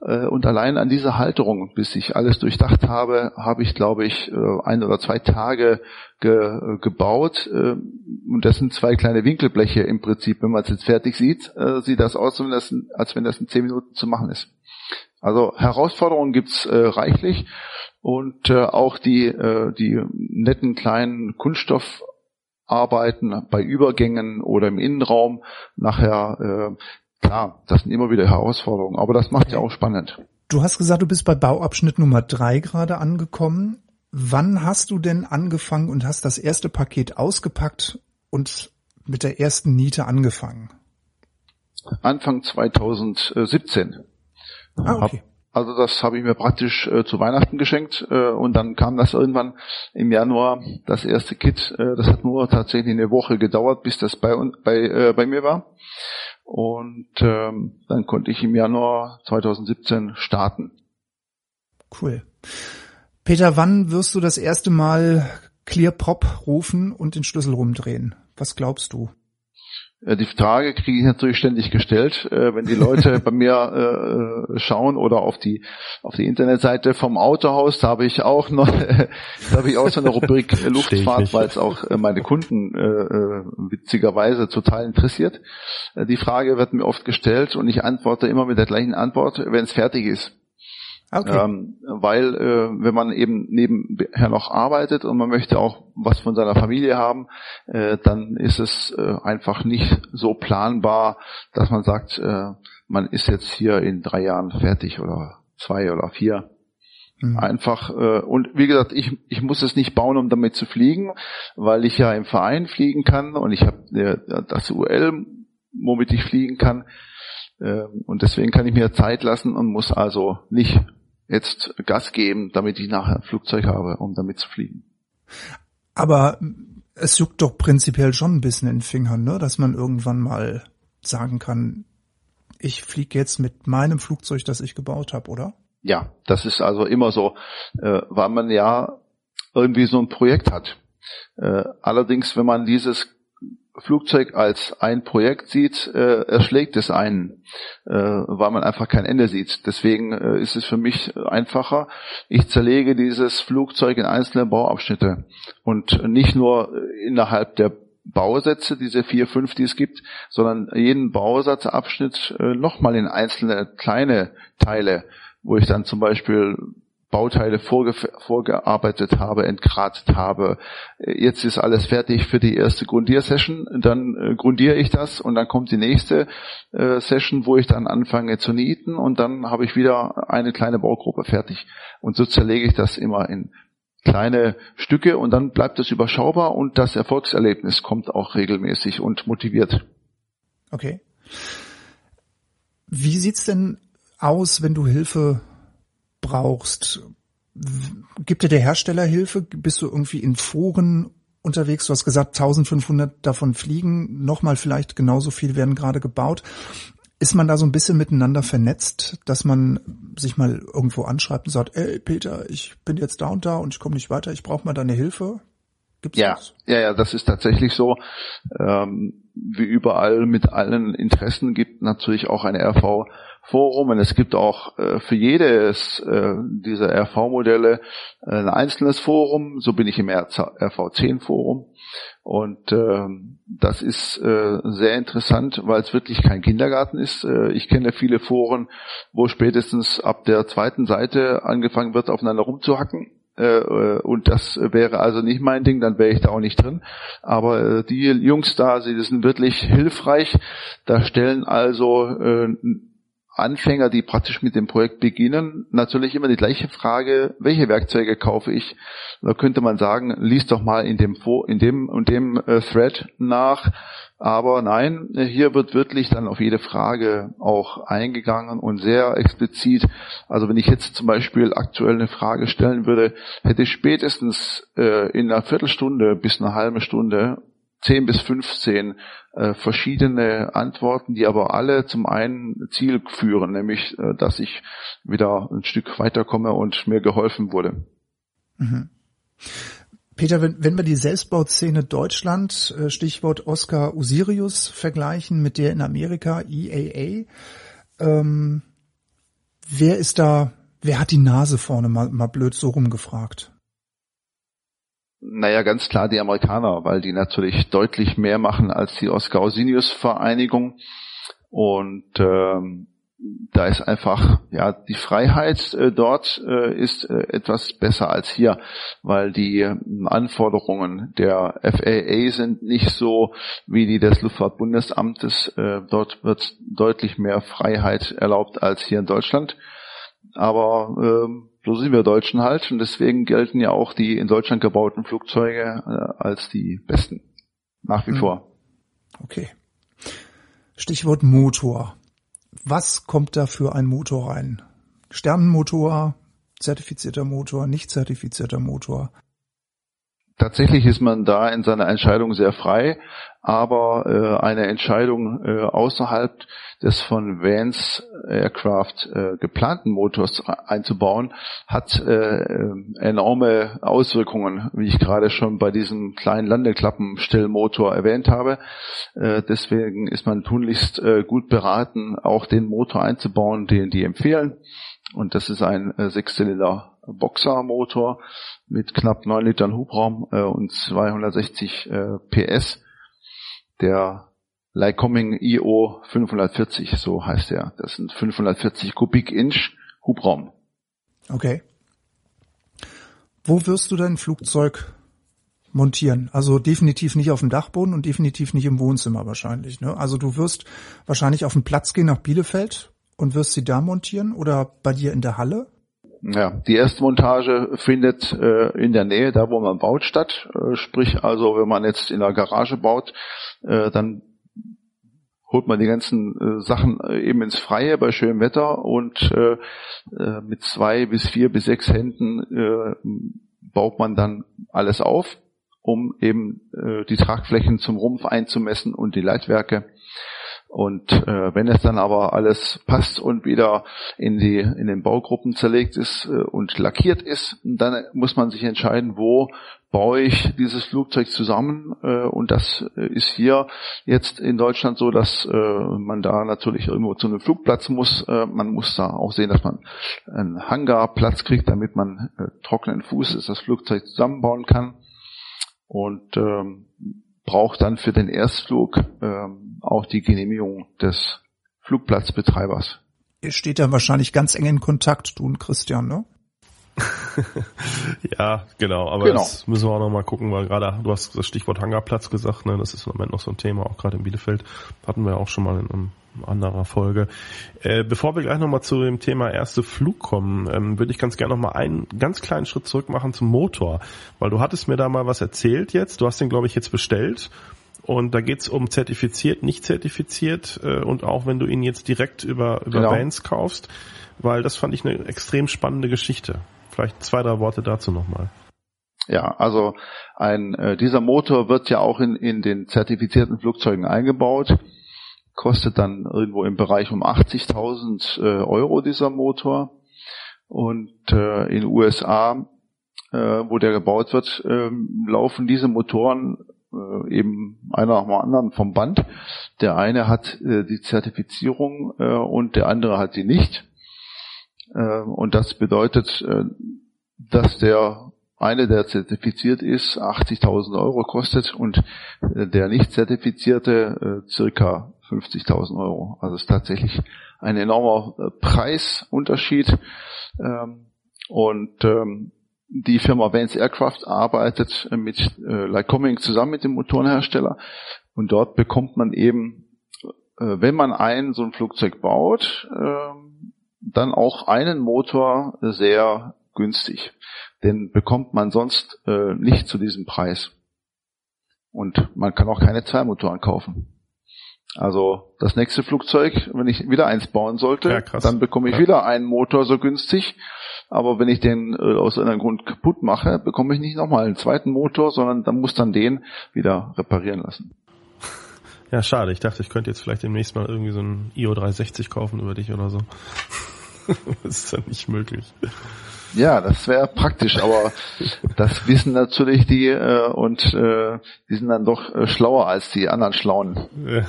Äh, und allein an dieser Halterung, bis ich alles durchdacht habe, habe ich, glaube ich, äh, ein oder zwei Tage ge, äh, gebaut. Äh, und das sind zwei kleine Winkelbleche im Prinzip. Wenn man es jetzt fertig sieht, äh, sieht das aus, als wenn das in zehn Minuten zu machen ist. Also Herausforderungen gibt's äh, reichlich und äh, auch die, äh, die netten kleinen Kunststoffarbeiten bei Übergängen oder im Innenraum nachher, äh, klar, das sind immer wieder Herausforderungen, aber das macht ja auch spannend. Du hast gesagt, du bist bei Bauabschnitt Nummer drei gerade angekommen. Wann hast du denn angefangen und hast das erste Paket ausgepackt und mit der ersten Niete angefangen? Anfang 2017. Ah, okay. Also das habe ich mir praktisch äh, zu Weihnachten geschenkt äh, und dann kam das irgendwann im Januar, das erste Kit. Äh, das hat nur tatsächlich eine Woche gedauert, bis das bei, bei, äh, bei mir war. Und ähm, dann konnte ich im Januar 2017 starten. Cool. Peter, wann wirst du das erste Mal Clear Prop rufen und den Schlüssel rumdrehen? Was glaubst du? Äh, die Frage kriege ich natürlich ständig gestellt, äh, wenn die Leute <laughs> bei mir äh, schauen oder auf die auf die Internetseite vom Autohaus, da habe ich auch noch <laughs> da habe ich auch so eine Rubrik Luftfahrt, weil es auch meine Kunden witzigerweise total interessiert. Die Frage wird mir oft gestellt und ich antworte immer mit der gleichen Antwort, wenn es fertig ist. Okay. Ähm, weil äh, wenn man eben nebenher noch arbeitet und man möchte auch was von seiner Familie haben, äh, dann ist es äh, einfach nicht so planbar, dass man sagt, äh, man ist jetzt hier in drei Jahren fertig oder zwei oder vier. Mhm. Einfach äh, und wie gesagt, ich, ich muss es nicht bauen, um damit zu fliegen, weil ich ja im Verein fliegen kann und ich habe äh, das UL, womit ich fliegen kann. Äh, und deswegen kann ich mir Zeit lassen und muss also nicht jetzt Gas geben, damit ich nachher ein Flugzeug habe, um damit zu fliegen. Aber es juckt doch prinzipiell schon ein bisschen in den Fingern, ne? dass man irgendwann mal sagen kann, ich fliege jetzt mit meinem Flugzeug, das ich gebaut habe, oder? Ja, das ist also immer so, äh, weil man ja irgendwie so ein Projekt hat. Äh, allerdings, wenn man dieses Flugzeug als ein Projekt sieht, äh, erschlägt es einen, äh, weil man einfach kein Ende sieht. Deswegen äh, ist es für mich einfacher. Ich zerlege dieses Flugzeug in einzelne Bauabschnitte und nicht nur innerhalb der Bausätze, diese vier, fünf, die es gibt, sondern jeden Bausatzabschnitt äh, nochmal in einzelne kleine Teile, wo ich dann zum Beispiel Bauteile vorge vorgearbeitet habe, entgratet habe. Jetzt ist alles fertig für die erste Grundiersession. Dann äh, grundiere ich das und dann kommt die nächste äh, Session, wo ich dann anfange zu nieten und dann habe ich wieder eine kleine Baugruppe fertig. Und so zerlege ich das immer in kleine Stücke und dann bleibt es überschaubar und das Erfolgserlebnis kommt auch regelmäßig und motiviert. Okay. Wie sieht's denn aus, wenn du Hilfe brauchst, gibt dir der Hersteller Hilfe? Bist du irgendwie in Foren unterwegs? Du hast gesagt, 1500 davon fliegen, nochmal vielleicht genauso viel werden gerade gebaut. Ist man da so ein bisschen miteinander vernetzt, dass man sich mal irgendwo anschreibt und sagt, ey Peter, ich bin jetzt da und da und ich komme nicht weiter, ich brauche mal deine Hilfe? Gibt's ja, das? ja, ja, das ist tatsächlich so. Ähm, wie überall mit allen Interessen gibt natürlich auch eine RV Forum und es gibt auch äh, für jedes äh, dieser RV-Modelle äh, ein einzelnes Forum. So bin ich im RV10-Forum. Und äh, das ist äh, sehr interessant, weil es wirklich kein Kindergarten ist. Ich kenne viele Foren, wo spätestens ab der zweiten Seite angefangen wird, aufeinander rumzuhacken. Und das wäre also nicht mein Ding, dann wäre ich da auch nicht drin. Aber die Jungs da, sie sind wirklich hilfreich. Da stellen also Anfänger, die praktisch mit dem Projekt beginnen, natürlich immer die gleiche Frage, welche Werkzeuge kaufe ich? Da könnte man sagen, lies doch mal in dem, in dem und dem äh, Thread nach. Aber nein, hier wird wirklich dann auf jede Frage auch eingegangen und sehr explizit. Also wenn ich jetzt zum Beispiel aktuell eine Frage stellen würde, hätte ich spätestens äh, in einer Viertelstunde bis eine halbe Stunde 10 bis 15 äh, verschiedene Antworten, die aber alle zum einen Ziel führen, nämlich, äh, dass ich wieder ein Stück weiterkomme und mir geholfen wurde. Mhm. Peter, wenn, wenn wir die Selbstbauszene Deutschland, äh, Stichwort Oscar Osirius, vergleichen mit der in Amerika, EAA, ähm, wer ist da, wer hat die Nase vorne, mal, mal blöd so rumgefragt? Naja, ganz klar die Amerikaner, weil die natürlich deutlich mehr machen als die Oscar-Osinius-Vereinigung. Und ähm, da ist einfach, ja, die Freiheit äh, dort äh, ist äh, etwas besser als hier, weil die äh, Anforderungen der FAA sind nicht so wie die des Luftfahrtbundesamtes. Äh, dort wird deutlich mehr Freiheit erlaubt als hier in Deutschland. Aber ähm, so sind wir Deutschen halt und deswegen gelten ja auch die in Deutschland gebauten Flugzeuge äh, als die besten. Nach wie hm. vor. Okay. Stichwort Motor. Was kommt da für ein Motor rein? Sternenmotor, zertifizierter Motor, nicht zertifizierter Motor? tatsächlich ist man da in seiner Entscheidung sehr frei, aber äh, eine Entscheidung äh, außerhalb des von Vans Aircraft äh, geplanten Motors einzubauen, hat äh, enorme Auswirkungen, wie ich gerade schon bei diesem kleinen Landeklappenstellmotor erwähnt habe. Äh, deswegen ist man tunlichst äh, gut beraten, auch den Motor einzubauen, den die empfehlen. Und das ist ein äh, Sechszylinder Boxer-Motor mit knapp 9 Litern Hubraum äh, und 260 äh, PS. Der Lycoming IO 540, so heißt er. Das sind 540 Kubik-Inch Hubraum. Okay. Wo wirst du dein Flugzeug montieren? Also definitiv nicht auf dem Dachboden und definitiv nicht im Wohnzimmer wahrscheinlich. Ne? Also du wirst wahrscheinlich auf den Platz gehen nach Bielefeld und wirst sie da montieren oder bei dir in der Halle? Ja, die Erstmontage findet äh, in der Nähe, da wo man baut, statt. Äh, sprich also, wenn man jetzt in der Garage baut, äh, dann holt man die ganzen äh, Sachen äh, eben ins Freie bei schönem Wetter und äh, mit zwei bis vier bis sechs Händen baut man dann alles auf, um eben die Tragflächen zum Rumpf einzumessen und die Leitwerke und äh, wenn es dann aber alles passt und wieder in die in den Baugruppen zerlegt ist äh, und lackiert ist, dann muss man sich entscheiden, wo baue ich dieses Flugzeug zusammen. Äh, und das ist hier jetzt in Deutschland so, dass äh, man da natürlich irgendwo zu einem Flugplatz muss. Äh, man muss da auch sehen, dass man einen Hangarplatz kriegt, damit man äh, trockenen Fußes das Flugzeug zusammenbauen kann. Und ähm, braucht dann für den Erstflug ähm, auch die Genehmigung des Flugplatzbetreibers. Ihr steht ja wahrscheinlich ganz eng in Kontakt, du und Christian, ne? <laughs> ja, genau, aber genau. das müssen wir auch nochmal gucken, weil gerade, du hast das Stichwort Hangarplatz gesagt, ne, das ist im Moment noch so ein Thema, auch gerade in Bielefeld, hatten wir auch schon mal in einem anderer Folge. Äh, bevor wir gleich nochmal zu dem Thema erste Flug kommen, ähm, würde ich ganz gerne nochmal einen ganz kleinen Schritt zurück machen zum Motor, weil du hattest mir da mal was erzählt jetzt, du hast den glaube ich jetzt bestellt und da geht's um zertifiziert, nicht zertifiziert äh, und auch wenn du ihn jetzt direkt über, über genau. Vans kaufst, weil das fand ich eine extrem spannende Geschichte. Vielleicht zwei, drei Worte dazu nochmal. Ja, also ein, äh, dieser Motor wird ja auch in, in den zertifizierten Flugzeugen eingebaut kostet dann irgendwo im Bereich um 80.000 äh, Euro dieser Motor. Und äh, in den USA, äh, wo der gebaut wird, äh, laufen diese Motoren äh, eben einer nach dem anderen vom Band. Der eine hat äh, die Zertifizierung äh, und der andere hat sie nicht. Äh, und das bedeutet, äh, dass der eine, der zertifiziert ist, 80.000 Euro kostet und äh, der nicht zertifizierte äh, circa 50.000 Euro. Also es ist tatsächlich ein enormer äh, Preisunterschied. Ähm, und ähm, die Firma Vance Aircraft arbeitet mit äh, Lycoming zusammen mit dem Motorenhersteller und dort bekommt man eben, äh, wenn man ein so ein Flugzeug baut, ähm, dann auch einen Motor sehr günstig. Den bekommt man sonst nicht zu diesem Preis. Und man kann auch keine zwei Motoren kaufen. Also das nächste Flugzeug, wenn ich wieder eins bauen sollte, ja, dann bekomme ich ja. wieder einen Motor so günstig. Aber wenn ich den äh, aus irgendeinem Grund kaputt mache, bekomme ich nicht nochmal einen zweiten Motor, sondern dann muss dann den wieder reparieren lassen. <laughs> Ja, schade. Ich dachte, ich könnte jetzt vielleicht demnächst mal irgendwie so ein IO 360 kaufen über dich oder so. <laughs> das ist dann nicht möglich. Ja, das wäre praktisch, aber <laughs> das wissen natürlich die äh, und äh, die sind dann doch äh, schlauer als die anderen Schlauen. Ja.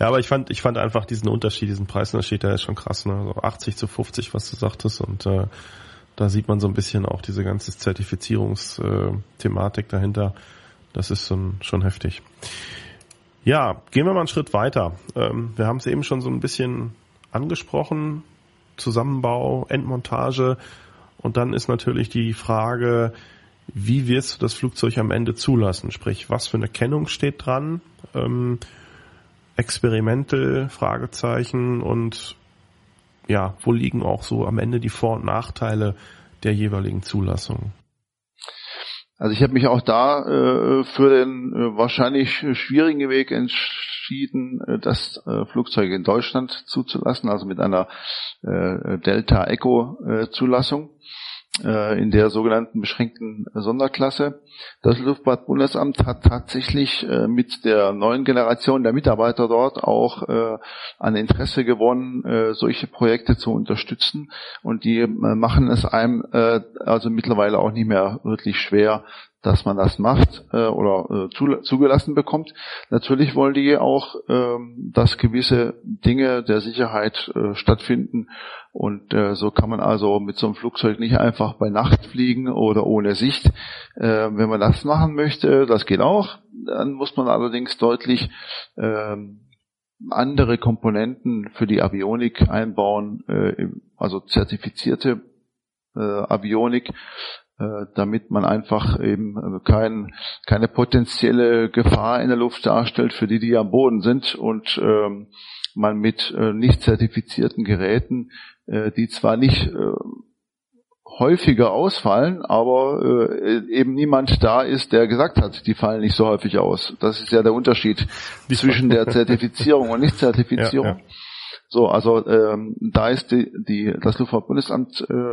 ja, aber ich fand, ich fand einfach diesen Unterschied, diesen Preisunterschied, der ist schon krass, ne? So 80 zu 50, was du sagtest und äh, da sieht man so ein bisschen auch diese ganze Zertifizierungsthematik dahinter. Das ist schon, schon heftig. Ja, gehen wir mal einen Schritt weiter. Ähm, wir haben es eben schon so ein bisschen angesprochen. Zusammenbau, Endmontage. Und dann ist natürlich die Frage, wie wirst du das Flugzeug am Ende zulassen? Sprich, was für eine Kennung steht dran? Ähm, Experimente, Fragezeichen und ja, wo liegen auch so am Ende die Vor- und Nachteile der jeweiligen Zulassung? Also ich habe mich auch da äh, für den äh, wahrscheinlich schwierigen Weg entschieden, äh, das äh, Flugzeug in Deutschland zuzulassen, also mit einer äh, Delta Echo äh, Zulassung. Äh, in der sogenannten beschränkten Sonderklasse. Das Luftfahrtbundesamt hat tatsächlich äh, mit der neuen Generation der Mitarbeiter dort auch äh, an Interesse gewonnen, solche Projekte zu unterstützen. Und die machen es einem also mittlerweile auch nicht mehr wirklich schwer, dass man das macht äh, oder äh, zu, zugelassen bekommt. Natürlich wollen die auch, ähm, dass gewisse Dinge der Sicherheit äh, stattfinden und äh, so kann man also mit so einem Flugzeug nicht einfach bei Nacht fliegen oder ohne Sicht. Äh, wenn man das machen möchte, das geht auch. Dann muss man allerdings deutlich äh, andere Komponenten für die Avionik einbauen, äh, also zertifizierte äh, Avionik, damit man einfach eben äh, kein, keine potenzielle Gefahr in der Luft darstellt für die, die am Boden sind und ähm, man mit äh, nicht zertifizierten Geräten, äh, die zwar nicht äh, häufiger ausfallen, aber äh, eben niemand da ist, der gesagt hat, die fallen nicht so häufig aus. Das ist ja der Unterschied zwischen der Zertifizierung und Nicht-Zertifizierung. Ja, ja. So, also ähm, da ist die, die, das Luftfahrtbundesamt äh,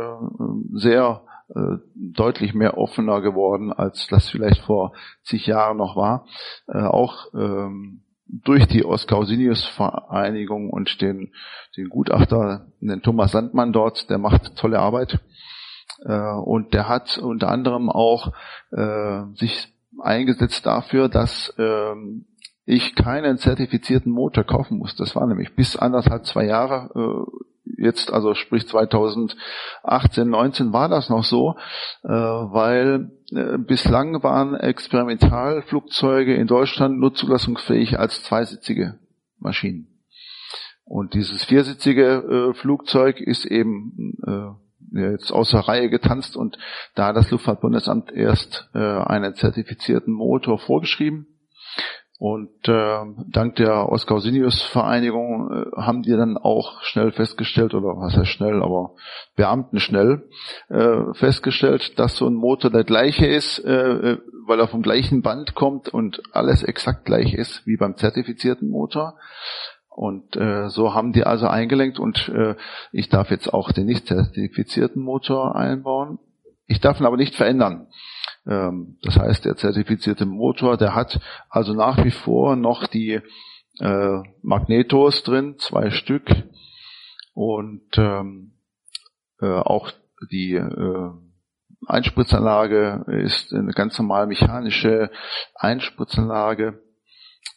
sehr äh, deutlich mehr offener geworden, als das vielleicht vor zig Jahren noch war. Äh, auch ähm, durch die Oskausinius-Vereinigung und den, den Gutachter, den Thomas Sandmann dort, der macht tolle Arbeit. Äh, und der hat unter anderem auch äh, sich eingesetzt dafür, dass ähm, ich keinen zertifizierten Motor kaufen muss. Das war nämlich bis anderthalb, zwei Jahre äh, jetzt, also sprich 2018, 19 war das noch so, äh, weil äh, bislang waren Experimentalflugzeuge in Deutschland nur zulassungsfähig als zweisitzige Maschinen. Und dieses viersitzige äh, Flugzeug ist eben jetzt außer Reihe getanzt und da hat das Luftfahrtbundesamt erst einen zertifizierten Motor vorgeschrieben und äh, dank der Oskausinius-Vereinigung äh, haben die dann auch schnell festgestellt, oder was heißt schnell, aber Beamten schnell, äh, festgestellt, dass so ein Motor der gleiche ist, äh, weil er vom gleichen Band kommt und alles exakt gleich ist wie beim zertifizierten Motor. Und äh, so haben die also eingelenkt und äh, ich darf jetzt auch den nicht zertifizierten Motor einbauen. Ich darf ihn aber nicht verändern. Ähm, das heißt, der zertifizierte Motor, der hat also nach wie vor noch die äh, Magnetos drin, zwei Stück. Und ähm, äh, auch die äh, Einspritzanlage ist eine ganz normal mechanische Einspritzanlage,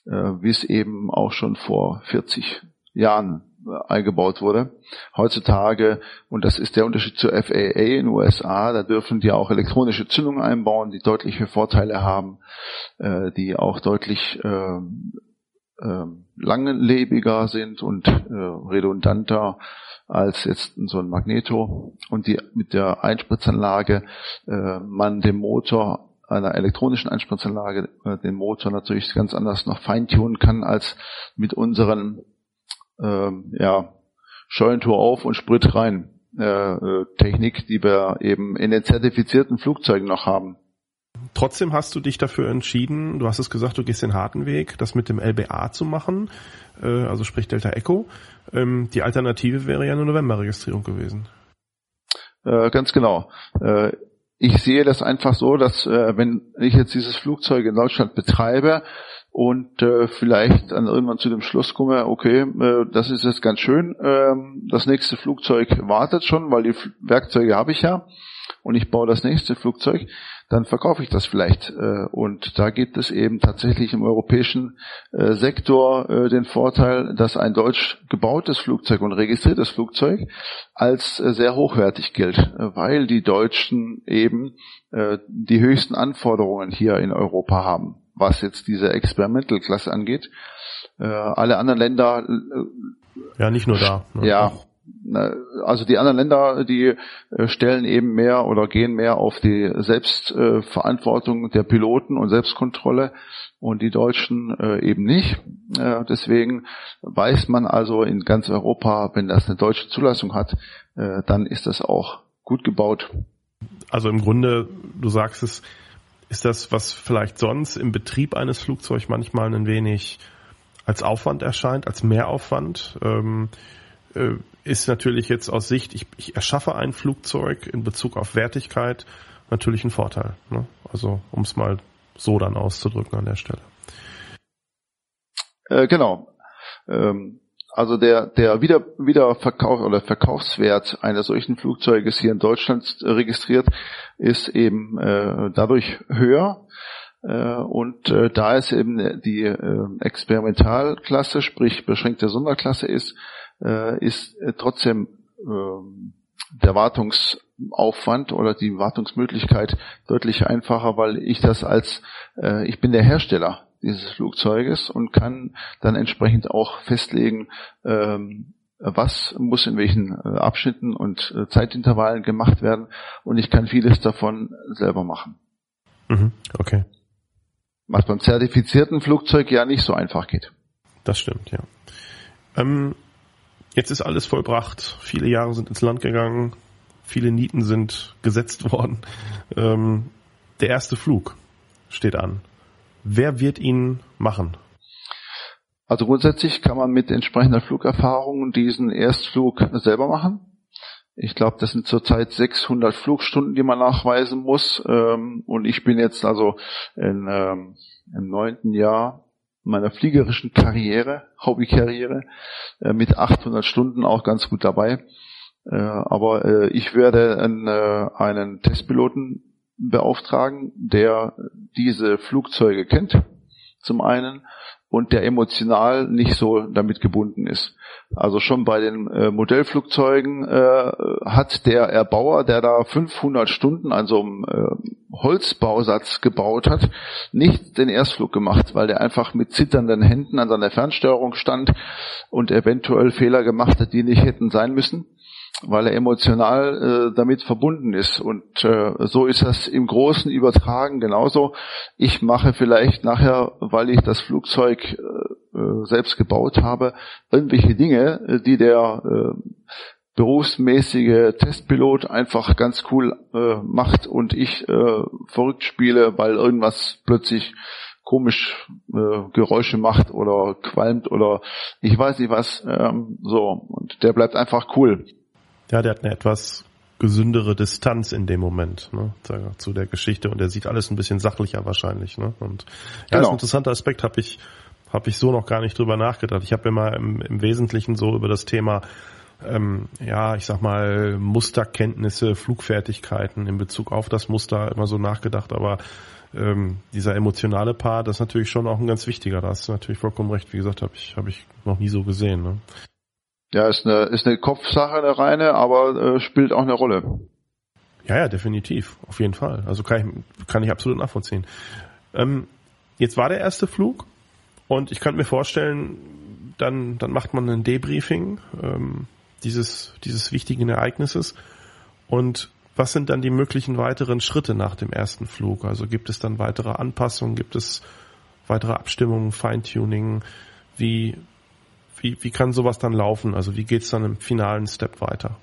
äh, wie es eben auch schon vor 40 Jahren eingebaut wurde. Heutzutage, und das ist der Unterschied zur FAA in den USA, da dürfen die auch elektronische Zündungen einbauen, die deutliche Vorteile haben, äh, die auch deutlich äh, äh, langlebiger sind und äh, redundanter als jetzt so ein Magneto und die mit der Einspritzanlage äh, man dem Motor einer elektronischen Einspritzanlage äh, den Motor natürlich ganz anders noch feintunen kann als mit unseren ähm, ja, Scheunentor auf und Sprit rein äh, äh, Technik, die wir eben in den zertifizierten Flugzeugen noch haben. Trotzdem hast du dich dafür entschieden, du hast es gesagt, du gehst den harten Weg, das mit dem LBA zu machen, äh, also sprich Delta Echo. Ähm, die Alternative wäre ja eine Novemberregistrierung gewesen. Äh, ganz genau. Ich sehe das einfach so, dass wenn ich jetzt dieses Flugzeug in Deutschland betreibe, und äh, vielleicht dann irgendwann zu dem Schluss komme, okay, äh, das ist jetzt ganz schön, ähm, das nächste Flugzeug wartet schon, weil die Werkzeuge habe ich ja und ich baue das nächste Flugzeug, dann verkaufe ich das vielleicht. Äh, und da gibt es eben tatsächlich im europäischen äh, Sektor äh, den Vorteil, dass ein deutsch gebautes Flugzeug und registriertes Flugzeug als äh, sehr hochwertig gilt, äh, weil die Deutschen eben äh, die höchsten Anforderungen hier in Europa haben was jetzt diese Experimental-Klasse angeht. Äh, alle anderen Länder. Äh, ja, nicht nur da. Ne? Ja. Also die anderen Länder, die äh, stellen eben mehr oder gehen mehr auf die Selbstverantwortung der Piloten und Selbstkontrolle und die Deutschen äh, eben nicht. Deswegen weiß man also in ganz Europa, wenn das eine deutsche Zulassung hat, dann ist das auch gut gebaut. Also im Grunde, du sagst es, ist das, was vielleicht sonst im Betrieb eines Flugzeugs manchmal ein wenig als Aufwand erscheint, als Mehraufwand, ähm, äh, ist natürlich jetzt aus Sicht, ich, ich erschaffe ein Flugzeug in Bezug auf Wertigkeit natürlich ein Vorteil. Ne? Also um es mal so dann auszudrücken an der Stelle. Äh, genau. Ähm, also der, der Wieder, Wiederverkauf oder Verkaufswert eines solchen Flugzeuges hier in Deutschland registriert ist eben äh, dadurch höher. Äh, und äh, da es eben die äh, Experimentalklasse, sprich beschränkte Sonderklasse ist, äh, ist äh, trotzdem ähm, der Wartungsaufwand oder die Wartungsmöglichkeit deutlich einfacher, weil ich das als, äh, ich bin der Hersteller dieses Flugzeuges und kann dann entsprechend auch festlegen, ähm, was muss in welchen äh, Abschnitten und äh, Zeitintervallen gemacht werden und ich kann vieles davon selber machen. Mhm, okay. Was beim zertifizierten Flugzeug ja nicht so einfach geht. Das stimmt, ja. Ähm, jetzt ist alles vollbracht. Viele Jahre sind ins Land gegangen. Viele Nieten sind gesetzt <laughs> worden. Ähm, der erste Flug steht an. Wer wird ihn machen? Also grundsätzlich kann man mit entsprechender Flugerfahrung diesen Erstflug selber machen. Ich glaube, das sind zurzeit 600 Flugstunden, die man nachweisen muss. Ähm, und ich bin jetzt also in, ähm, im neunten Jahr meiner fliegerischen Karriere, Hobbykarriere, äh, mit 800 Stunden auch ganz gut dabei. Äh, aber äh, ich werde einen, einen Testpiloten beauftragen, der diese Flugzeuge kennt, zum einen, und der emotional nicht so damit gebunden ist. Also schon bei den äh, Modellflugzeugen äh, hat der Erbauer, der da 500 Stunden an so einem äh, Holzbausatz gebaut hat, nicht den Erstflug gemacht, weil der einfach mit zitternden Händen an seiner Fernsteuerung stand und eventuell Fehler gemacht hat, die nicht hätten sein müssen weil er emotional äh, damit verbunden ist. Und äh, so ist das im Großen übertragen genauso. Ich mache vielleicht nachher, weil ich das Flugzeug äh, äh selbst gebaut habe, irgendwelche Dinge, äh, die der äh, berufsmäßige Testpilot einfach ganz cool äh, macht und ich äh, verrückt spiele, weil irgendwas plötzlich komisch äh, Geräusche macht oder qualmt oder ich weiß nicht was. Ähm, so und der bleibt einfach cool. Ja, der hat eine etwas gesündere Distanz in dem Moment ne, zu der Geschichte und er sieht alles ein bisschen sachlicher wahrscheinlich. Ne? Und ja, genau. das ist ein interessanter Aspekt, habe ich habe ich so noch gar nicht drüber nachgedacht. Ich habe immer im, im Wesentlichen so über das Thema ähm, ja, ich sag mal, Musterkenntnisse, Flugfertigkeiten in Bezug auf das Muster immer so nachgedacht, aber ähm, dieser emotionale Part, das ist natürlich schon auch ein ganz wichtiger. Da hast du natürlich vollkommen recht. Wie gesagt, habe ich, hab ich noch nie so gesehen. Ne? Ja, ist eine, ist eine Kopfsache, eine reine, aber äh, spielt auch eine Rolle. Ja, ja, definitiv. Auf jeden Fall. Also kann ich, kann ich absolut nachvollziehen. Ähm, jetzt war der erste Flug und ich könnte mir vorstellen, dann, dann macht man ein Debriefing ähm, dieses, dieses wichtigen Ereignisses. Und was sind dann die möglichen weiteren Schritte nach dem ersten Flug? Also gibt es dann weitere Anpassungen? Gibt es weitere Abstimmungen, Feintuning? Wie, wie, wie kann sowas dann laufen? Also wie geht's dann im finalen Step weiter?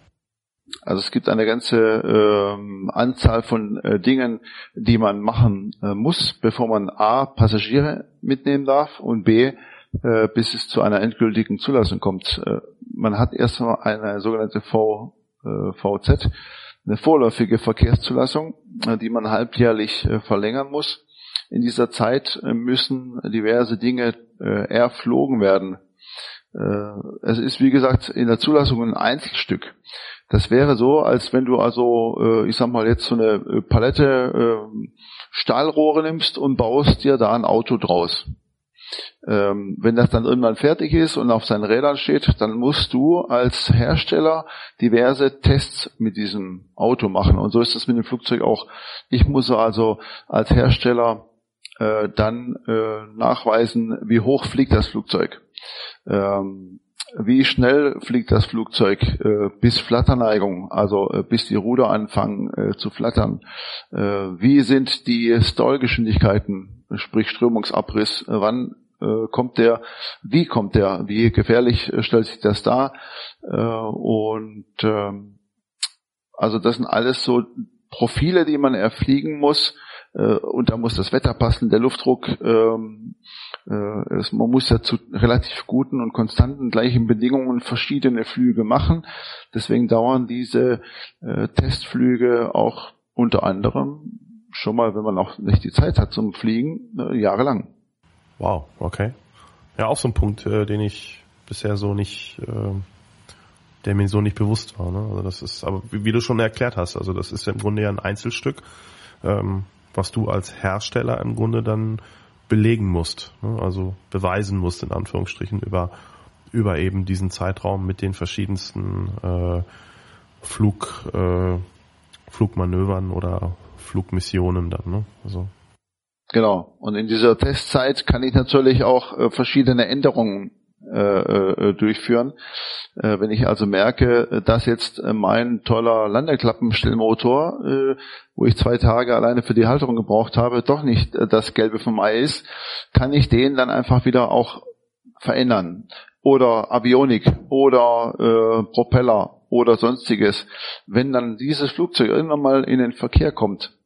Also es gibt eine ganze ähm, Anzahl von äh, Dingen, die man machen äh, muss, bevor man A, Passagiere mitnehmen darf und B, äh, bis es zu einer endgültigen Zulassung kommt. Äh, man hat erstmal eine sogenannte v, äh, VZ, eine vorläufige Verkehrszulassung, äh, die man halbjährlich äh, verlängern muss. In dieser Zeit äh, müssen diverse Dinge erflogen werden es ist wie gesagt in der Zulassung ein Einzelstück. Das wäre so, als wenn du also, äh, ich sag mal jetzt so eine äh, Palette Stahlrohre nimmst und baust dir da ein Auto draus. Ähm, wenn das dann irgendwann fertig ist und auf seinen Rädern steht, dann musst du als Hersteller diverse Tests mit diesem Auto machen. Und so ist es mit dem Flugzeug auch. Ich muss also als Hersteller äh, dann äh, nachweisen, wie hoch fliegt das Flugzeug ähm, wie schnell fliegt das Flugzeug äh, bis Flatterneigung, also äh, bis die Ruder anfangen äh, zu flattern? Äh, wie sind die Stallgeschwindigkeiten, sprich Strömungsabriss? Äh, wann äh, kommt der? Wie kommt der? Wie gefährlich äh, stellt sich das dar? Und ähm, also das sind alles so Profile, die man erfliegen muss. Und da muss das Wetter passen, der Luftdruck. Ähm, Äh, es, man muss ja zu relativ guten und konstanten gleichen Bedingungen verschiedene Flüge machen. Deswegen dauern diese äh, Testflüge auch unter anderem schon mal, wenn man auch nicht die Zeit hat zum Fliegen, äh, jahrelang. Wow, okay. Ja, auch so ein Punkt, äh, den ich bisher so nicht, äh, der mir so nicht bewusst war. Ne? Also das ist, aber wie, wie, du schon erklärt hast, also das ist ja im Grunde ja ein Einzelstück, ähm, was du als Hersteller im Grunde dann belegen musst, ne? also beweisen musst in Anführungsstrichen über über eben diesen Zeitraum mit den verschiedensten äh, Flug äh, Flugmanövern oder Flugmissionen dann, ne? Also. Genau. Und in dieser Testzeit kann ich natürlich auch äh, verschiedene Änderungen äh, äh, durchführen. Äh, wenn ich also merke, dass jetzt mein toller Landeklappenstellmotor, wo ich zwei Tage alleine für die Halterung gebraucht habe, doch nicht das Gelbe vom Ei ist, kann ich den dann einfach wieder auch verändern. Oder Avionik oder äh, Propeller oder sonstiges. Wenn dann dieses Flugzeug irgendwann mal in den Verkehr kommt,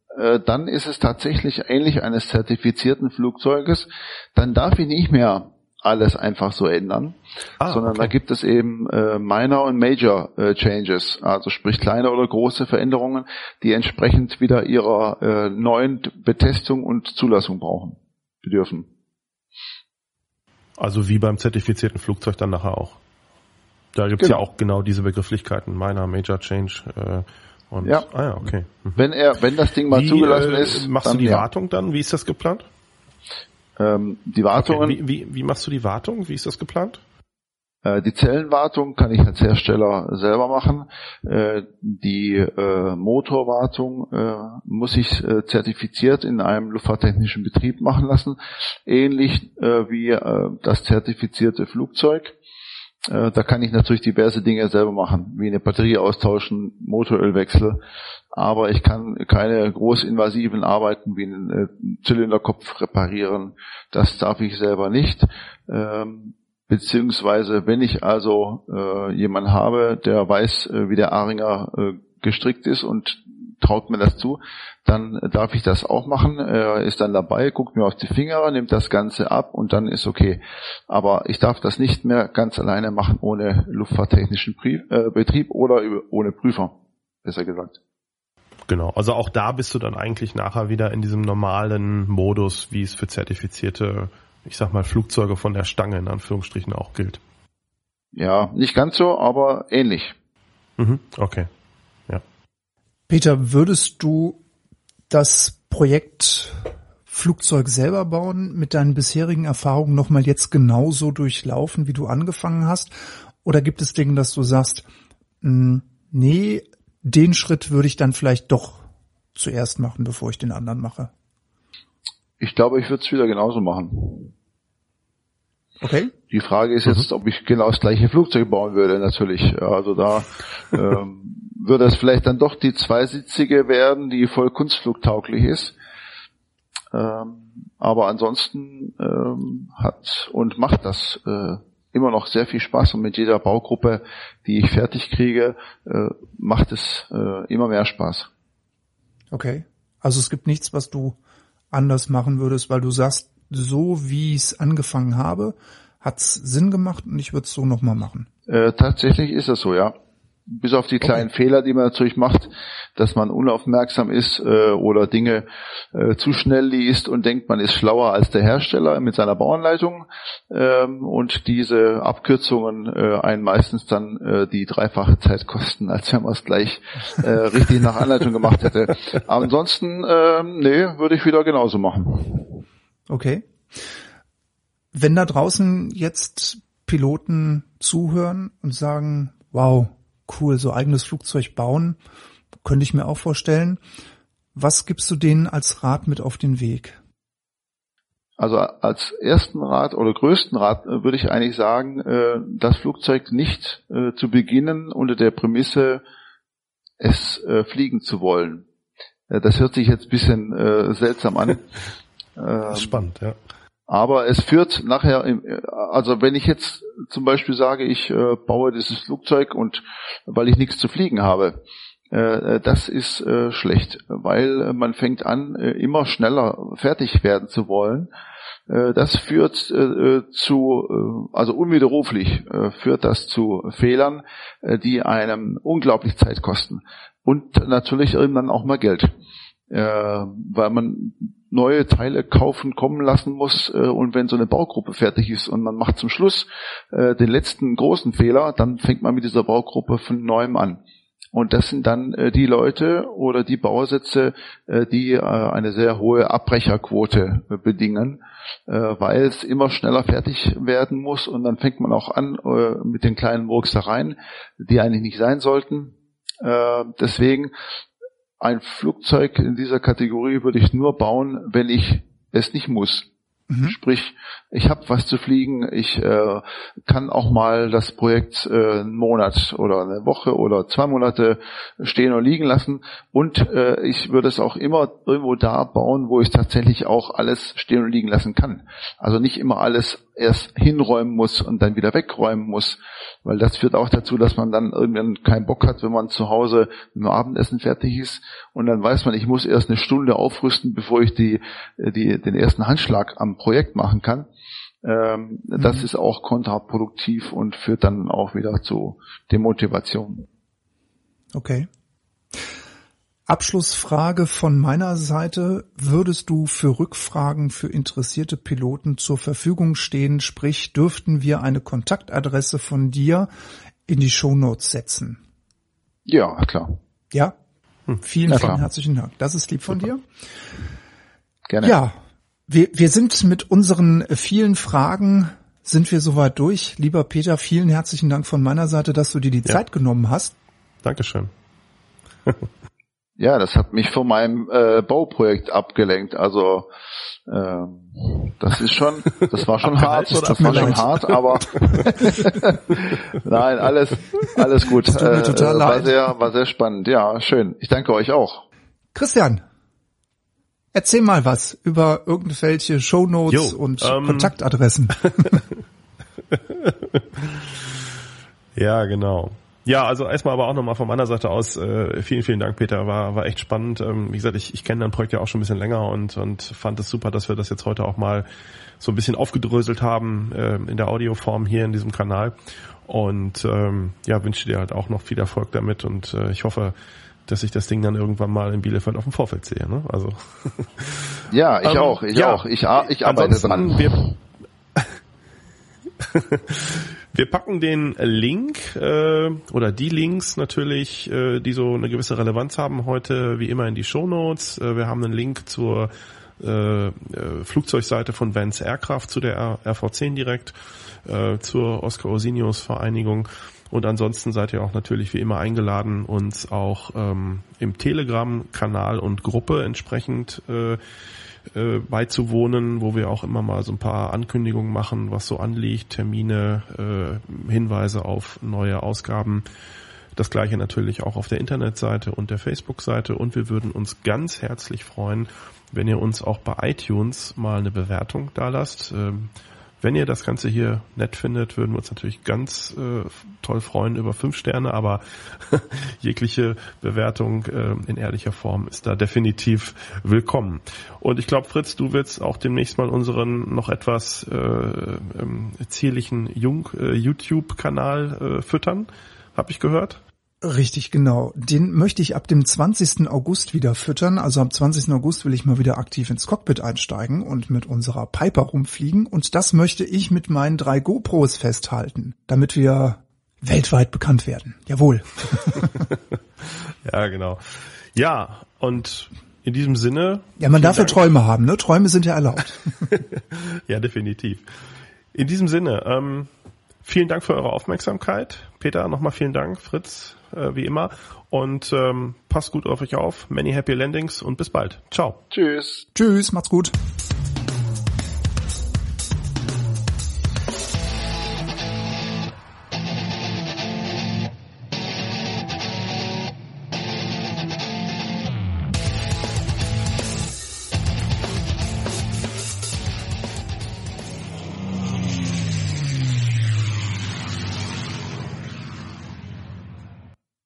dann ist es tatsächlich ähnlich eines zertifizierten Flugzeuges. Dann darf ich nicht mehr alles einfach so ändern, ah, sondern okay. da gibt es eben äh, Minor und Major äh, Changes, also sprich kleine oder große Veränderungen, die entsprechend wieder ihrer äh, neuen Betestung und Zulassung brauchen, bedürfen. Also wie beim zertifizierten Flugzeug dann nachher auch. Da gibt's genau. ja auch genau diese Begrifflichkeiten, Minor, Major Change. Äh, und, ja. Ah ja, okay. Mhm. Wenn er, wenn das Ding mal wie, zugelassen äh, ist. Machst du die ja. Wartung dann? Wie ist das geplant? Ähm, die Wartung. Okay. Wie, wie, wie machst du die Wartung? Wie ist das geplant? Äh, die Zellenwartung kann ich als Hersteller selber machen. Äh, die äh, Motorwartung muss ich zertifiziert in einem luftfahrttechnischen Betrieb machen lassen, ähnlich wie das zertifizierte Flugzeug. Da kann ich natürlich diverse Dinge selber machen, wie eine Batterie austauschen, Motorölwechsel. Aber ich kann keine großinvasiven Arbeiten wie einen äh, Zylinderkopf reparieren. Das darf ich selber nicht. Ähm, beziehungsweise, wenn ich also äh, jemanden habe, der weiß, äh, wie der Aringer gestrickt ist und traut mir das zu, dann darf ich das auch machen. Er ist dann dabei, guckt mir auf die Finger, nimmt das Ganze ab und dann ist okay. Aber ich darf das nicht mehr ganz alleine machen ohne luftfahrttechnischen Betrieb oder ohne Prüfer, besser gesagt. Genau, also auch da bist du dann eigentlich nachher wieder in diesem normalen Modus, wie es für zertifizierte, ich sag mal, Flugzeuge von der Stange in Anführungsstrichen auch gilt. Ja, nicht ganz so, aber ähnlich. Mhm, okay. Peter, würdest du das Projekt Flugzeug selber bauen mit deinen bisherigen Erfahrungen nochmal jetzt genauso durchlaufen, wie du angefangen hast? Oder gibt es Dinge, dass du sagst, hm, nee, den Schritt würde ich dann vielleicht doch zuerst machen, bevor ich den anderen mache? Ich glaube, ich würde es wieder genauso machen. Okay. Die Frage ist jetzt, ob ich genau das gleiche Flugzeug bauen würde, natürlich. Also da <laughs> ähm, würde es vielleicht dann doch die zweisitzige werden, die voll kunstflugtauglich ist. Ähm, aber ansonsten ähm, hat und macht das äh, immer noch sehr viel Spaß und mit jeder Baugruppe, die ich fertig kriege, äh, macht es äh, immer mehr Spaß. Okay. Also es gibt nichts, was du anders machen würdest, weil du sagst, so wie ich es angefangen habe, hat's Sinn gemacht und ich würde es so nochmal machen. Äh, tatsächlich ist es so, ja bis auf die kleinen okay. Fehler, die man natürlich macht, dass man unaufmerksam ist äh, oder Dinge äh, zu schnell liest und denkt, man ist schlauer als der Hersteller mit seiner Bauanleitung ähm, und diese Abkürzungen äh, einen meistens dann äh, die dreifache Zeit kosten, als wenn man es gleich äh, richtig nach Anleitung gemacht hätte. Ansonsten, ähm, nee, würde ich wieder genauso machen. Okay. Wenn da draußen jetzt Piloten zuhören und sagen, wow, cool, so eigenes Flugzeug bauen, könnte ich mir auch vorstellen. Was gibst du denen als Rat mit auf den Weg? Also als ersten Rat oder größten Rat äh, würde ich eigentlich sagen, äh, das Flugzeug nicht äh, zu beginnen unter der Prämisse, es fliegen zu wollen. Das hört sich jetzt ein bisschen seltsam an. <laughs> Ähm, spannend, ja. Aber es führt nachher, also wenn ich jetzt zum Beispiel sage, ich äh, baue dieses Flugzeug und weil ich nichts zu fliegen habe, äh, das ist äh, schlecht, weil man fängt an, äh, immer schneller fertig werden zu wollen Äh, das führt äh, zu, äh, also unwiderruflich führt das zu Fehlern, die einem unglaublich Zeit kosten. Und natürlich irgendwann auch mal Geld. Weil man neue Teile kaufen, kommen lassen muss und wenn so eine Baugruppe fertig ist und man macht zum Schluss den letzten großen Fehler, dann fängt man mit dieser Baugruppe von neuem an. Und das sind dann äh, die Leute oder die Bausätze, äh, die äh, eine sehr hohe Abbrecherquote äh, bedingen, äh, weil es immer schneller fertig werden muss. Und dann fängt man auch an äh, mit den kleinen Murksereien, die eigentlich nicht sein sollten. deswegen ein Flugzeug in dieser Kategorie würde ich nur bauen, wenn ich es nicht muss. Mhm. Sprich, ich habe was zu fliegen, ich äh, kann auch mal das Projekt äh, einen Monat oder eine Woche oder zwei Monate stehen und liegen lassen und äh, ich würde es auch immer irgendwo da bauen, wo ich tatsächlich auch alles stehen und liegen lassen kann. Also nicht immer alles erst hinräumen muss und dann wieder wegräumen muss, weil das führt auch dazu, dass man dann irgendwann keinen Bock hat, wenn man zu Hause mit dem Abendessen fertig ist und dann weiß man, ich muss erst eine Stunde aufrüsten, bevor ich die, die, den ersten Handschlag am Projekt machen kann. Ähm, mhm. Das ist auch kontraproduktiv und führt dann auch wieder zu Demotivation. Okay. Abschlussfrage von meiner Seite. Würdest du für Rückfragen für interessierte Piloten zur Verfügung stehen? Sprich, dürften wir eine Kontaktadresse von dir in die Shownotes setzen? Ja, klar. Ja? Hm. Vielen, ja, vielen herzlichen Dank. Das ist lieb von Super. dir. Gerne. Ja, wir, wir sind mit unseren vielen Fragen sind wir soweit durch. Lieber Peter, vielen herzlichen Dank von meiner Seite, dass du dir die ja. Zeit genommen hast. Dankeschön. <laughs> Ja, das hat mich von meinem äh, Bauprojekt abgelenkt. Also ähm, das ist schon, das war schon <laughs> hart, das war schon hart, aber <laughs> nein, alles, alles gut. Tut mir total äh, war leid. sehr, war sehr spannend. Ja, schön. Ich danke euch auch. Christian, erzähl mal was über irgendwelche Shownotes jo, und ähm, Kontaktadressen. <laughs> ja, genau. Ja, also erstmal aber auch nochmal von meiner Seite aus, äh, vielen, vielen Dank, Peter. War, war echt spannend. Ähm, wie gesagt, ich, ich kenne dein Projekt ja auch schon ein bisschen länger und, und fand es super, dass wir das jetzt heute auch mal so ein bisschen aufgedröselt haben äh, in der Audioform hier in diesem Kanal. Und ähm, ja, wünsche dir halt auch noch viel Erfolg damit und äh, ich hoffe, dass ich das Ding dann irgendwann mal in Bielefeld auf dem Vorfeld sehe. Ne? Also <laughs> ja, ich ähm, auch, ich ja, auch. Ich, ich arbeite dran. Wir, <laughs> Wir packen den Link äh, oder die Links natürlich, äh, die so eine gewisse Relevanz haben heute, wie immer in die Show Notes. Äh, wir haben einen Link zur äh, äh Flugzeugseite von Vance Aircraft zu der RV10 direkt, äh, zur Oscar Osinius Vereinigung. Und ansonsten seid ihr auch natürlich wie immer eingeladen, uns auch ähm, im Telegram-Kanal und Gruppe entsprechend äh, äh, beizuwohnen, wo wir auch immer mal so ein paar Ankündigungen machen, was so anliegt, Termine, äh, Hinweise auf neue Ausgaben. Das gleiche natürlich auch auf der Internetseite und der Facebook-Seite und wir würden uns ganz herzlich freuen, wenn ihr uns auch bei iTunes mal eine Bewertung da lasst. Ähm, wenn ihr das Ganze hier nett findet, würden wir uns natürlich ganz äh, toll freuen über fünf Sterne, aber <laughs> jegliche Bewertung äh, in ehrlicher Form ist da definitiv willkommen. Und ich glaube, Fritz, du willst auch demnächst mal unseren noch etwas äh, ähm, zierlichen Jung äh, YouTube-Kanal äh, füttern, habe ich gehört. Richtig, genau. Den möchte ich ab dem 20. August wieder füttern. Also am 20. August will ich mal wieder aktiv ins Cockpit einsteigen und mit unserer Piper rumfliegen. Und das möchte ich mit meinen drei GoPros festhalten, damit wir weltweit bekannt werden. Jawohl. <laughs> ja, genau. Ja, und in diesem Sinne. Ja, man darf ja Träume haben, ne? Träume sind ja erlaubt. <laughs> ja, definitiv. In diesem Sinne, ähm, vielen Dank für eure Aufmerksamkeit. Peter, nochmal vielen Dank. Fritz, äh, wie immer. Und ähm, passt gut auf euch auf. Many happy landings und bis bald. Ciao. Tschüss. Tschüss, macht's gut.